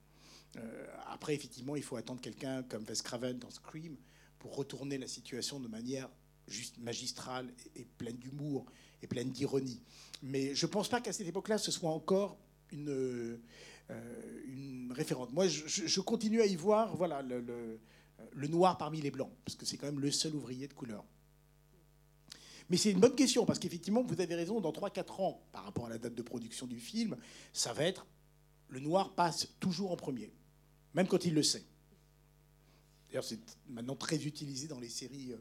Euh, après, effectivement, il faut attendre quelqu'un comme Wes Craven dans Scream pour retourner la situation de manière juste magistrale et, pleine d'humour et pleine d'ironie. Mais je ne pense pas qu'à cette époque-là, ce soit encore une, euh, référente. Moi, je, continue à y voir voilà, le, le, noir parmi les blancs, parce que c'est quand même le seul ouvrier de couleur. Mais c'est une bonne question, parce qu'effectivement, vous avez raison, dans 3-4 ans, par rapport à la date de production du film, ça va être le noir passe toujours en premier même quand il le sait. D'ailleurs, c'est maintenant très utilisé dans les séries euh,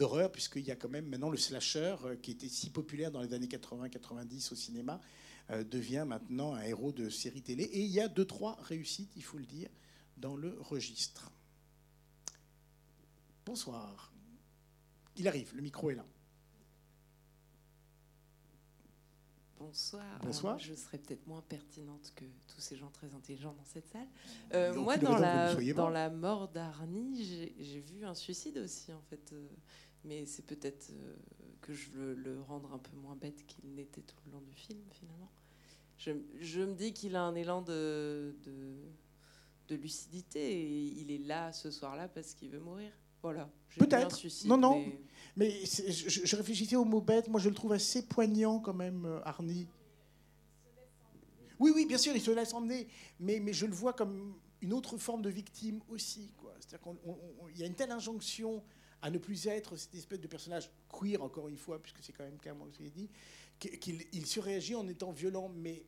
d'horreur, puisqu'il y a quand même maintenant le slasher, euh, qui était si populaire dans les années 80-90 au cinéma, euh, devient maintenant un héros de série télé. Et il y a deux, trois réussites, il faut le dire, dans le registre. Bonsoir. Il arrive, le micro est là. Bonsoir. Bonsoir. je serais peut-être moins pertinente que tous ces gens très intelligents dans cette salle. Euh, moi, dans la, dans la mort d'Arnie, j'ai vu un suicide aussi, en fait. Mais c'est peut-être euh, que je veux le rendre un peu moins bête qu'il n'était tout le long du film, finalement. Je, je me dis qu'il a un élan de, de, de, lucidité et il est là ce soir-là parce qu'il veut mourir. Voilà. Peut-être. Non, non. Mais, je, réfléchissais au mot bête. Moi, je le trouve assez poignant quand même, euh, Arnie. Oui, oui, bien sûr, il se laisse emmener. Mais, mais je le vois comme une autre forme de victime aussi. C'est-à-dire qu'il y a une telle injonction à ne plus être cette espèce de personnage queer, encore une fois, puisque c'est quand même clairement ce qu'il dit, qu'il surréagit en étant violent, mais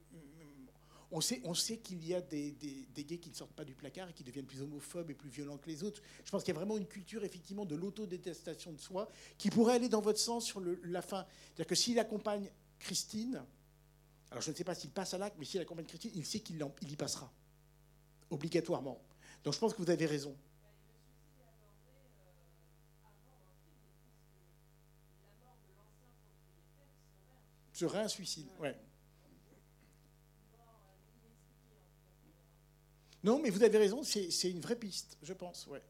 on sait, on sait qu'il y a des, gays qui ne sortent pas du placard et qui deviennent plus homophobes et plus violents que les autres. Je pense qu'il y a vraiment une culture, effectivement, de l'autodétestation de soi qui pourrait aller dans votre sens sur la fin. C'est-à-dire que s'il accompagne Christine, alors je ne sais pas s'il passe à l'acte, mais s'il accompagne Christine, il sait qu'il y passera. Obligatoirement. Donc je pense que vous avez raison. Serait un suicide. Ouais. Non, mais vous avez raison, c'est une vraie piste, je pense. Ouais.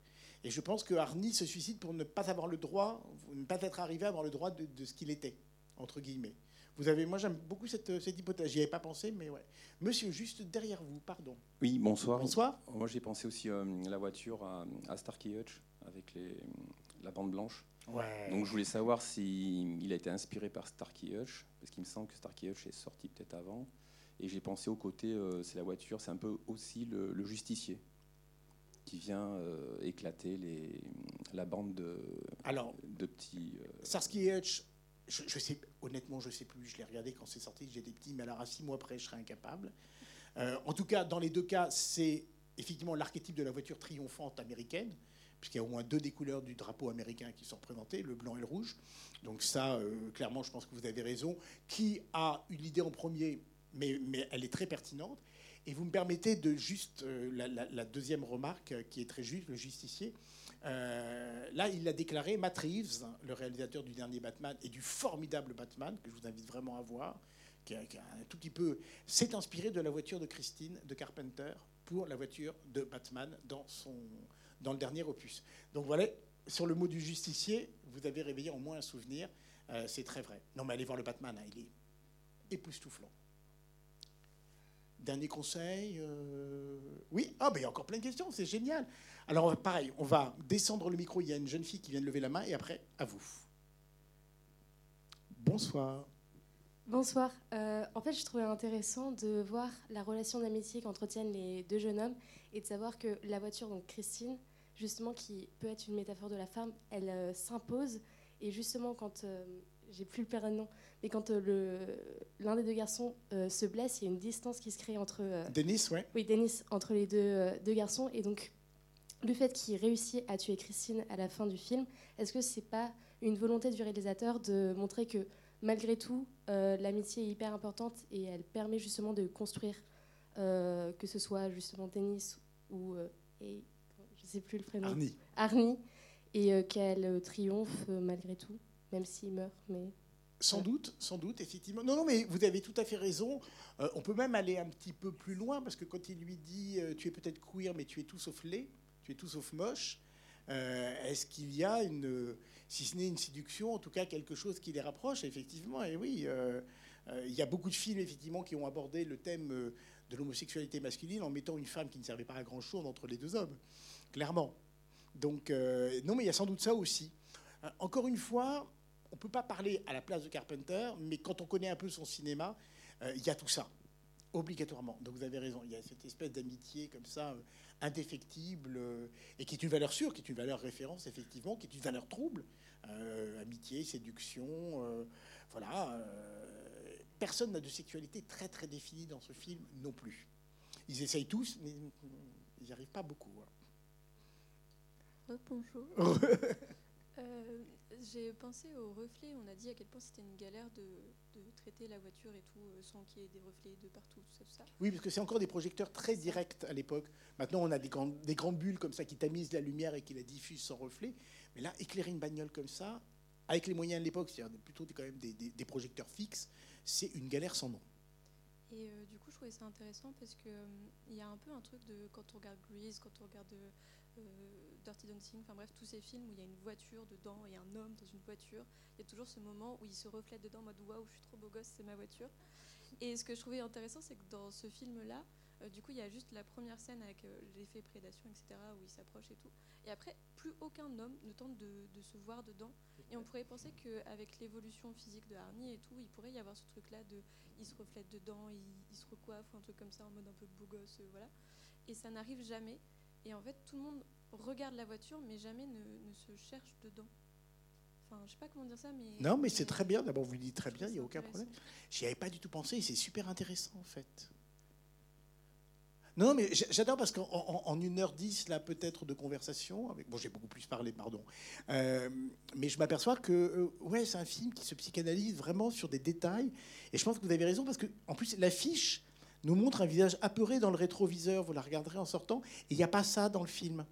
Et je pense que Arnie se suicide pour ne pas avoir le droit, ne pas être arrivé à avoir le droit de, ce qu'il était, entre guillemets. Vous avez, moi j'aime beaucoup cette, cette hypothèse. J'y avais pas pensé, mais ouais. Monsieur, juste derrière vous, pardon. Oui, bonsoir. Bonsoir. Moi j'ai pensé aussi à euh, la voiture à, à Starkey Hutch avec les, la bande blanche. Ouais. Donc je voulais savoir s'il il a été inspiré par Starkey Hutch, parce qu'il me semble que Starkey Hutch est sorti peut-être avant. Et j'ai pensé au côté, euh, c'est la voiture, c'est un peu aussi le, justicier qui vient euh, éclater les, la bande de, Alors, de petits. Euh... Starsky Hutch, je, sais, honnêtement, je sais plus. Je l'ai regardé quand c'est sorti, j'étais petit, mais alors à six mois après, je serais incapable. Euh, en tout cas, dans les deux cas, c'est effectivement l'archétype de la voiture triomphante américaine, puisqu'il y a au moins deux des couleurs du drapeau américain qui sont représentées, le blanc et le rouge. Donc ça, clairement, je pense que vous avez raison. Qui a eu l'idée en premier mais, elle est très pertinente. Et vous me permettez de juste euh, la, deuxième remarque euh, qui est très juste, le justicier. Euh, là, il a déclaré, Matt Reeves, le réalisateur du dernier Batman et du formidable Batman, que je vous invite vraiment à voir, qui, un tout petit peu, s'est inspiré de la voiture de Christine de Carpenter pour la voiture de Batman dans, son, dans le dernier opus. Donc voilà, sur le mot du justicier, vous avez réveillé en moins un souvenir. c'est très vrai. Non, mais allez voir le Batman, hein, il est époustouflant. Dernier conseil euh, Oui Ah, ben il y a encore plein de questions, c'est génial. Alors, pareil, on va descendre le micro. Il y a une jeune fille qui vient de lever la main et après, à vous. Bonsoir. Bonsoir. Euh, en fait, je trouvais intéressant de voir la relation d'amitié qu'entretiennent les deux jeunes hommes et de savoir que la voiture, donc Christine, justement, qui peut être une métaphore de la femme, elle euh, s'impose. Et justement, quand j'ai plus le nom, mais quand euh, l'un des deux garçons euh, se blesse, il y a une distance qui se crée entre. Euh, Denis, ouais. Oui, Denis, entre les deux, deux garçons. Et donc, le fait qu'il réussit à tuer Christine à la fin du film, est-ce que c'est pas une volonté du réalisateur de montrer que malgré tout, l'amitié est hyper importante et elle permet justement de construire, que ce soit justement Denis ou. et, sais plus le prénom. Arnie. Arnie. Et qu'elle triomphe malgré tout même s'il meurt. Mais... Sans doute, sans doute, effectivement. Non, non, mais vous avez tout à fait raison. Euh, on peut même aller un petit peu plus loin, parce que quand il lui dit euh, Tu es peut-être queer, mais tu es tout sauf laid, tu es tout sauf moche, euh, est-ce qu'il y a une, si ce n'est une séduction, en tout cas quelque chose qui les rapproche? Effectivement, et oui. il y a beaucoup de films, effectivement, qui ont abordé le thème de l'homosexualité masculine en mettant une femme qui ne servait pas à grand-chose entre les deux hommes, clairement. Donc, non, mais il y a sans doute ça aussi. Encore une fois, on ne peut pas parler à la place de Carpenter, mais quand on connaît un peu son cinéma, euh, il y a tout ça, obligatoirement. Donc vous avez raison, il y a cette espèce d'amitié comme ça, euh, indéfectible, euh, et qui est une valeur sûre, qui est une valeur référence, effectivement, qui est une valeur trouble. amitié, séduction, voilà. personne n'a de sexualité très très définie dans ce film non plus. Ils essayent tous, mais ils n'y arrivent pas beaucoup. Oh, bonjour. J'ai pensé au reflet. On a dit à quel point c'était une galère de, traiter la voiture et tout euh, sans qu'il y ait des reflets de partout, tout ça, Oui, parce que c'est encore des projecteurs très directs à l'époque. Maintenant, on a des, grandes, des grandes bulles comme ça qui tamisent la lumière et qui la diffusent sans reflet. Mais là, éclairer une bagnole comme ça, avec les moyens de l'époque, c'est-à-dire plutôt quand même des, projecteurs fixes, c'est une galère sans nom. Et euh, du coup, je trouvais ça intéressant parce qu'il euh, il y a un peu un truc de quand on regarde Grease, quand on regarde euh, Dirty Dancing, enfin bref, tous ces films où il y a une voiture dedans et un homme dans une voiture, il y a toujours ce moment où il se reflète dedans en mode waouh, je suis trop beau gosse, c'est ma voiture. Et ce que je trouvais intéressant, c'est que dans ce film-là, euh, du coup, il y a juste la première scène avec euh, l'effet prédation, etc., où il s'approche et tout. Et après, plus aucun homme ne tente de, se voir dedans. Et on pourrait penser qu'avec l'évolution physique de Harney et tout, il pourrait y avoir ce truc-là de il se reflète dedans, il, se recoiffe ou un truc comme ça en mode un peu beau gosse, voilà. Et ça n'arrive jamais. Et en fait, tout le monde regarde la voiture, mais jamais ne, se cherche dedans. Enfin, je sais pas comment dire ça, mais. Non, mais c'est très bien. D'abord, vous le dites très bien, il n'y a aucun problème. J'y avais pas du tout pensé et c'est super intéressant, en fait. Non, mais j'adore parce qu'en en, 1h10, là, peut-être de conversation, avec, bon, j'ai beaucoup plus parlé, pardon, euh, mais je m'aperçois que, euh, ouais, c'est un film qui se psychanalyse vraiment sur des détails. Et je pense que vous avez raison parce que, en plus, l'affiche, nous montre un visage apeuré dans le rétroviseur. Vous la regarderez en sortant. Et il n'y a pas ça dans le film.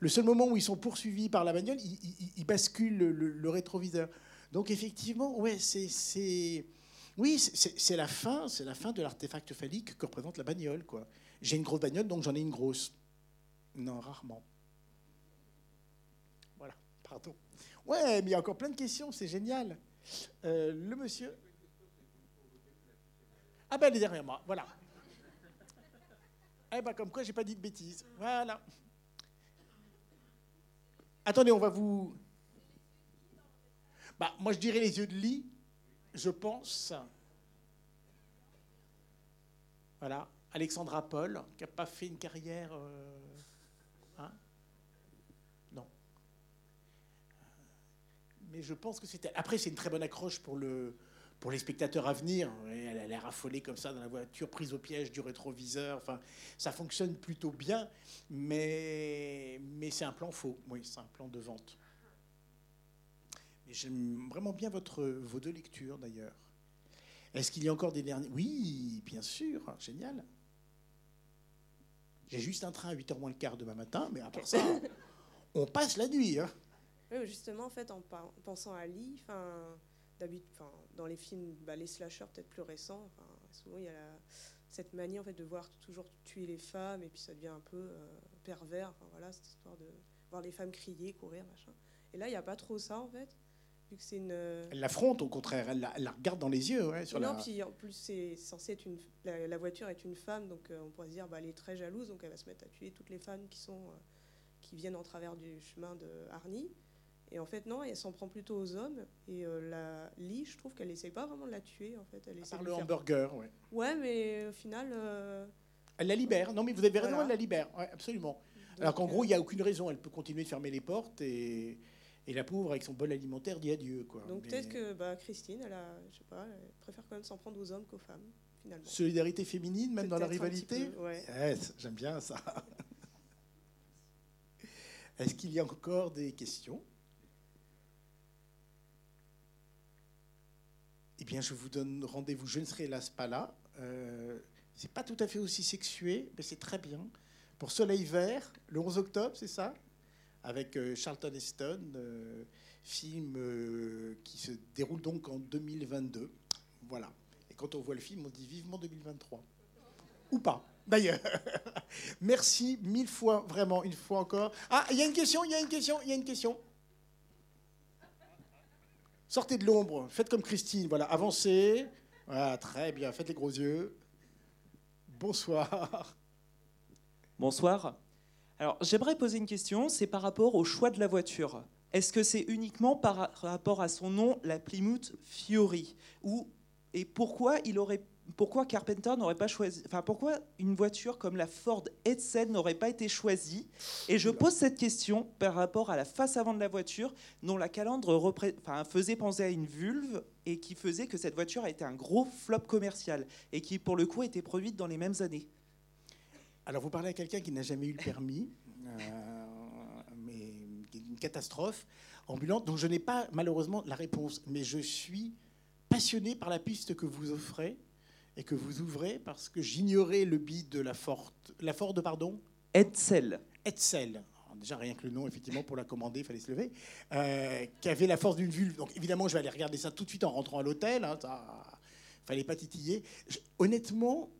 Le seul moment où ils sont poursuivis par la bagnole, ils, basculent le, rétroviseur. Donc effectivement, ouais, c'est Oui, c'est la fin, c'est la fin de l'artefact phallique que représente la bagnole. J'ai une grosse bagnole, donc j'en ai une grosse. Non, rarement. Voilà, pardon. Ouais, mais il y a encore plein de questions, c'est génial. Euh, le monsieur. Ah ben, elle est derrière moi, voilà. Eh ben, comme quoi, j'ai pas dit de bêtises. Voilà. Attendez, on va vous. Bah, moi, je dirais les yeux de lit, je pense. Voilà. Alexandra Paul, qui n'a pas fait une carrière. Euh, hein? Non. Mais je pense que c'était. Après, c'est une très bonne accroche pour le, pour les spectateurs à venir. Elle a l'air affolée comme ça dans la voiture, prise au piège du rétroviseur. Enfin, ça fonctionne plutôt bien, mais, mais c'est un plan faux. Oui, c'est un plan de vente. J'aime vraiment bien votre, vos deux lectures d'ailleurs. Est-ce qu'il y a encore des derniers? Oui, bien sûr, génial. J'ai juste un train à 8h moins le quart demain matin, mais après ça, on passe la nuit. Hein. Oui, justement, en fait, en, pensant à Lee, enfin dans les films, bah, les slashers peut-être plus récents, souvent il y a cette manie en fait de voir toujours tuer les femmes et puis ça devient un peu euh, pervers. voilà, cette histoire de voir les femmes crier, courir, machin. Et là, il n'y a pas trop ça en fait. Vu que c'est une... Euh, elle l'affronte au contraire, elle la, regarde dans les yeux. Ouais, sur non, puis en plus, c'est censé être une. La, voiture est une femme, donc euh, on pourrait se dire bah, elle est très jalouse, donc elle va se mettre à tuer toutes les femmes qui, sont, qui viennent en travers du chemin de Arnie. Et en fait, non, elle s'en prend plutôt aux hommes. Et euh, la Lee, je trouve qu'elle essaie pas vraiment de la tuer. En fait, elle essaie par le hamburger, ouais. Ouais, mais au final. Euh, elle la libère. Non, mais vous avez raison, elle la libère. Ouais, absolument. Alors qu'en gros, il n'y a aucune raison. Elle peut continuer de fermer les portes et, et la pauvre, avec son bol alimentaire, dit adieu. Quoi. Donc peut-être que bah, Christine, elle, a, je sais pas, elle préfère quand même s'en prendre aux hommes qu'aux femmes, finalement. Solidarité féminine, même dans la rivalité ouais. J'aime bien ça. Est-ce qu'il y a encore des questions? Eh bien, je vous donne rendez-vous. Je ne serai hélas pas là. Euh, c'est pas tout à fait aussi sexué, mais c'est très bien. Pour Soleil Vert, le 11 octobre, c'est ça? Avec euh, Charlton Heston, euh, film euh, qui se déroule donc en 2022. Voilà. Et quand on voit le film, on dit vivement 2023. Ou pas, d'ailleurs. Merci mille fois, vraiment, une fois encore. Ah, il y a une question, il y a une question, il y a une question. Sortez de l'ombre, faites comme Christine, voilà, avancez. Voilà, très bien, faites les gros yeux. Bonsoir. Bonsoir. Alors, j'aimerais poser une question, c'est par rapport au choix de la voiture. Est-ce que c'est uniquement par rapport à son nom, la Plymouth Fury? Ou, Et pourquoi il aurait pourquoi Carpenter n'aurait pas choisi, enfin pourquoi une voiture comme la Ford Edsel n'aurait pas été choisie? Et je pose cette question par rapport à la face avant de la voiture, dont la calandre faisait penser à une vulve et qui faisait que cette voiture a été un gros flop commercial et qui pour le coup a été produite dans les mêmes années. Alors vous parlez à quelqu'un qui n'a jamais eu le permis, euh, mais une catastrophe ambulante, donc je n'ai pas malheureusement la réponse, mais je suis passionné par la piste que vous offrez et que vous ouvrez parce que j'ignorais le bid de la Ford, la Ford, pardon Edsel. Edsel. déjà rien que le nom, effectivement, pour la commander, il fallait se lever. Euh, qui avait la force d'une vulve. Donc évidemment, je vais aller regarder ça tout de suite en rentrant à l'hôtel. Hein, ça, fallait pas titiller. honnêtement,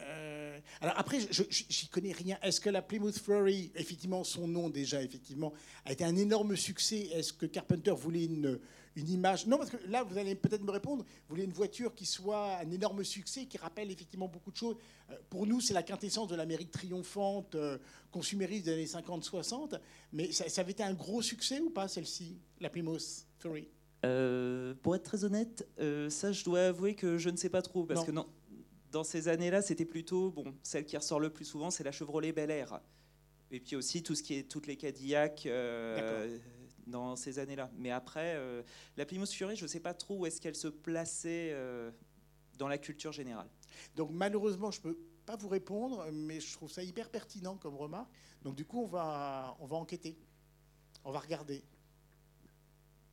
euh, alors après, je j'y connais rien. Est-ce que la Plymouth Fury, effectivement, son nom déjà, effectivement, a été un énorme succès? Est-ce que Carpenter voulait une, une image Non, parce que là, vous allez peut-être me répondre. Vous voulez une voiture qui soit un énorme succès, qui rappelle effectivement beaucoup de choses. Euh, pour nous, c'est la quintessence de l'Amérique triomphante, euh, consumériste des années 50-60. Mais ça, avait été un gros succès ou pas, celle-ci, la Plymouth Fury euh, Pour être très honnête, ça, je dois avouer que je ne sais pas trop. Parce que non, dans ces années-là, c'était plutôt, bon, celle qui ressort le plus souvent, c'est la Chevrolet Bel Air. Et puis aussi tout ce qui est toutes les Cadillac dans ces années-là. Mais après, euh, la Plymouth Fury, je ne sais pas trop où est-ce qu'elle se plaçait euh, dans la culture générale. Donc malheureusement, je ne peux pas vous répondre, mais je trouve ça hyper pertinent comme remarque. Donc du coup, on va, on va enquêter. On va regarder.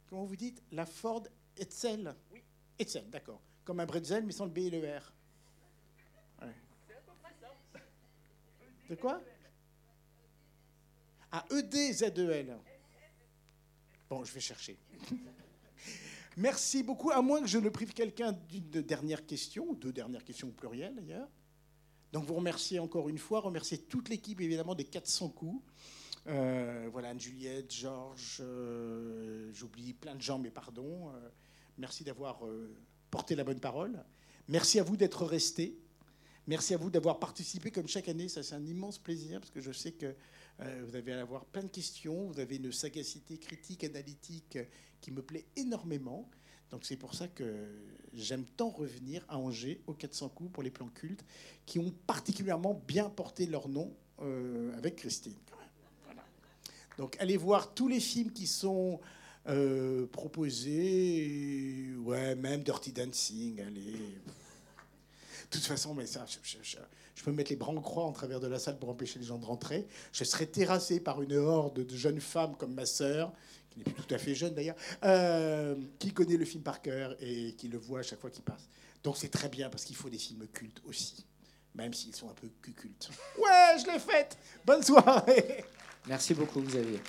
Comment vous dites? La Ford Etzel Oui. Etzel, d'accord. Comme un bretzel, mais sans le B et le R. Ouais. De quoi? Ah, EDZEL. Bon, je vais chercher. Merci beaucoup, à moins que je ne prive quelqu'un d'une dernière question, deux dernières questions au pluriel d'ailleurs. Donc vous remerciez encore une fois, remercier toute l'équipe évidemment des 400 coups. Euh, voilà, Anne-Juliette, Georges, euh, j'oublie plein de gens, mais pardon. Euh, merci d'avoir porté la bonne parole. Merci à vous d'être restés. Merci à vous d'avoir participé comme chaque année. Ça, c'est un immense plaisir parce que je sais que vous allez avoir plein de questions. Vous avez une sagacité critique, analytique qui me plaît énormément. Donc c'est pour ça que j'aime tant revenir à Angers aux 400 coups pour les plans cultes qui ont particulièrement bien porté leur nom avec Christine. Donc allez voir tous les films qui sont euh, proposés, ouais, même Dirty Dancing, allez. De toute façon, mais ça, je, peux mettre les bras en croix en travers de la salle pour empêcher les gens de rentrer. Je serais terrassé par une horde de jeunes femmes comme ma sœur, qui n'est plus tout à fait jeune d'ailleurs, euh, qui connaît le film par cœur et qui le voit à chaque fois qu'il passe. Donc c'est très bien parce qu'il faut des films cultes aussi, même s'ils sont un peu cucultes. Ouais, je l'ai faite. Bonne soirée. Merci beaucoup, Xavier.